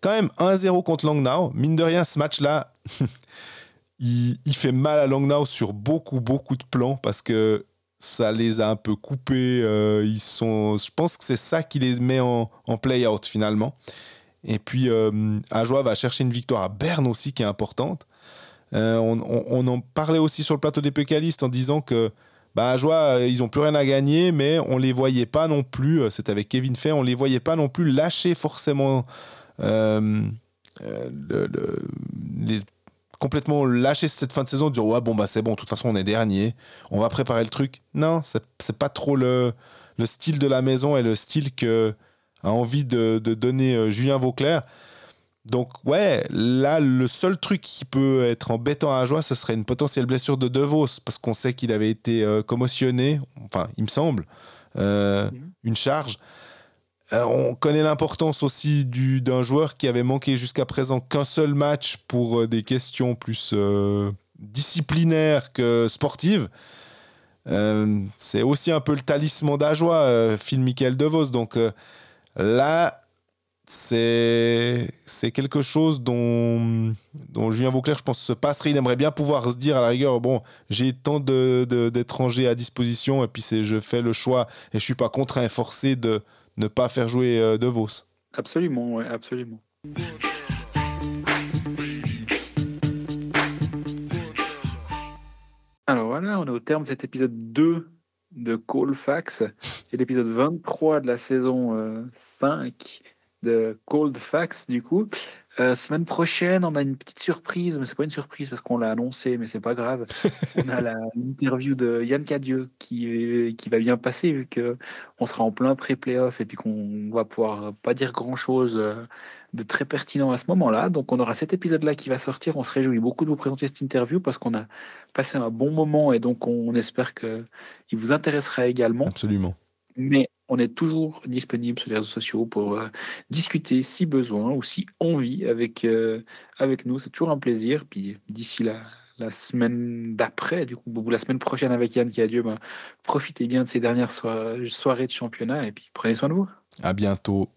Quand même 1-0 contre Langnau. Mine de rien, ce match-là, il, fait mal à Langnau sur beaucoup, beaucoup de plans parce que ça les a un peu coupés. Euh, ils sont, je pense que c'est ça qui les met en, play-out finalement. Et puis, euh, Ajoie va chercher une victoire à Berne aussi qui est importante. Euh, on, en parlait aussi sur le plateau des pécalistes en disant que bah, Ajoie, ils n'ont plus rien à gagner, mais on les voyait pas non plus, c'est avec Kevin Fay, on les voyait pas non plus lâcher forcément le, les complètement lâcher cette fin de saison, dire ouais bon bah c'est bon, de toute façon on est dernier, on va préparer le truc. Non, c'est pas trop le, le, style de la maison et le style que a envie de, de donner euh, Julien Vauclair. Donc ouais, là le seul truc qui peut être embêtant à Joie, ce serait une potentielle blessure de De Vos parce qu'on sait qu'il avait été euh, commotionné, enfin il me semble, euh, mhm. une charge. Euh, on connaît l'importance aussi d'un joueur qui avait manqué jusqu'à présent qu'un seul match pour euh, des questions plus euh, disciplinaires que sportives. c'est aussi un peu le talisman d'Ajoie, Phil Michael DeVos. Donc là, c'est quelque chose dont, dont Julien Vauclair, je pense, se passerait. Il aimerait bien pouvoir se dire à la rigueur bon, j'ai tant d'étrangers de, à disposition et puis je fais le choix et je suis pas contraint et forcé de ne pas faire jouer euh, De Vos. Absolument, ouais, absolument. Alors voilà, on est au terme de cet épisode 2 de Colfax et l'épisode 23 de la saison 5 euh, de Cold Fax du coup. Euh, semaine prochaine, on a une petite surprise, mais c'est pas une surprise parce qu'on l'a annoncé, mais c'est pas grave. on a l'interview de Yann Cadieux qui, qui va bien passer vu que on sera en plein pré-playoff et puis qu'on va pouvoir pas dire grand chose euh, de très pertinent à ce moment-là. Donc on aura cet épisode-là qui va sortir. On se réjouit beaucoup de vous présenter cette interview parce qu'on a passé un bon moment et donc on, espère que il vous intéressera également. Absolument. Mais on est toujours disponible sur les réseaux sociaux pour euh, discuter si besoin ou si envie avec, euh, avec nous. C'est toujours un plaisir. Puis d'ici la, semaine d'après, du coup, la semaine prochaine avec Yann qui a Dieu, bah, profitez bien de ces dernières soirées de championnat et puis prenez soin de vous. À bientôt.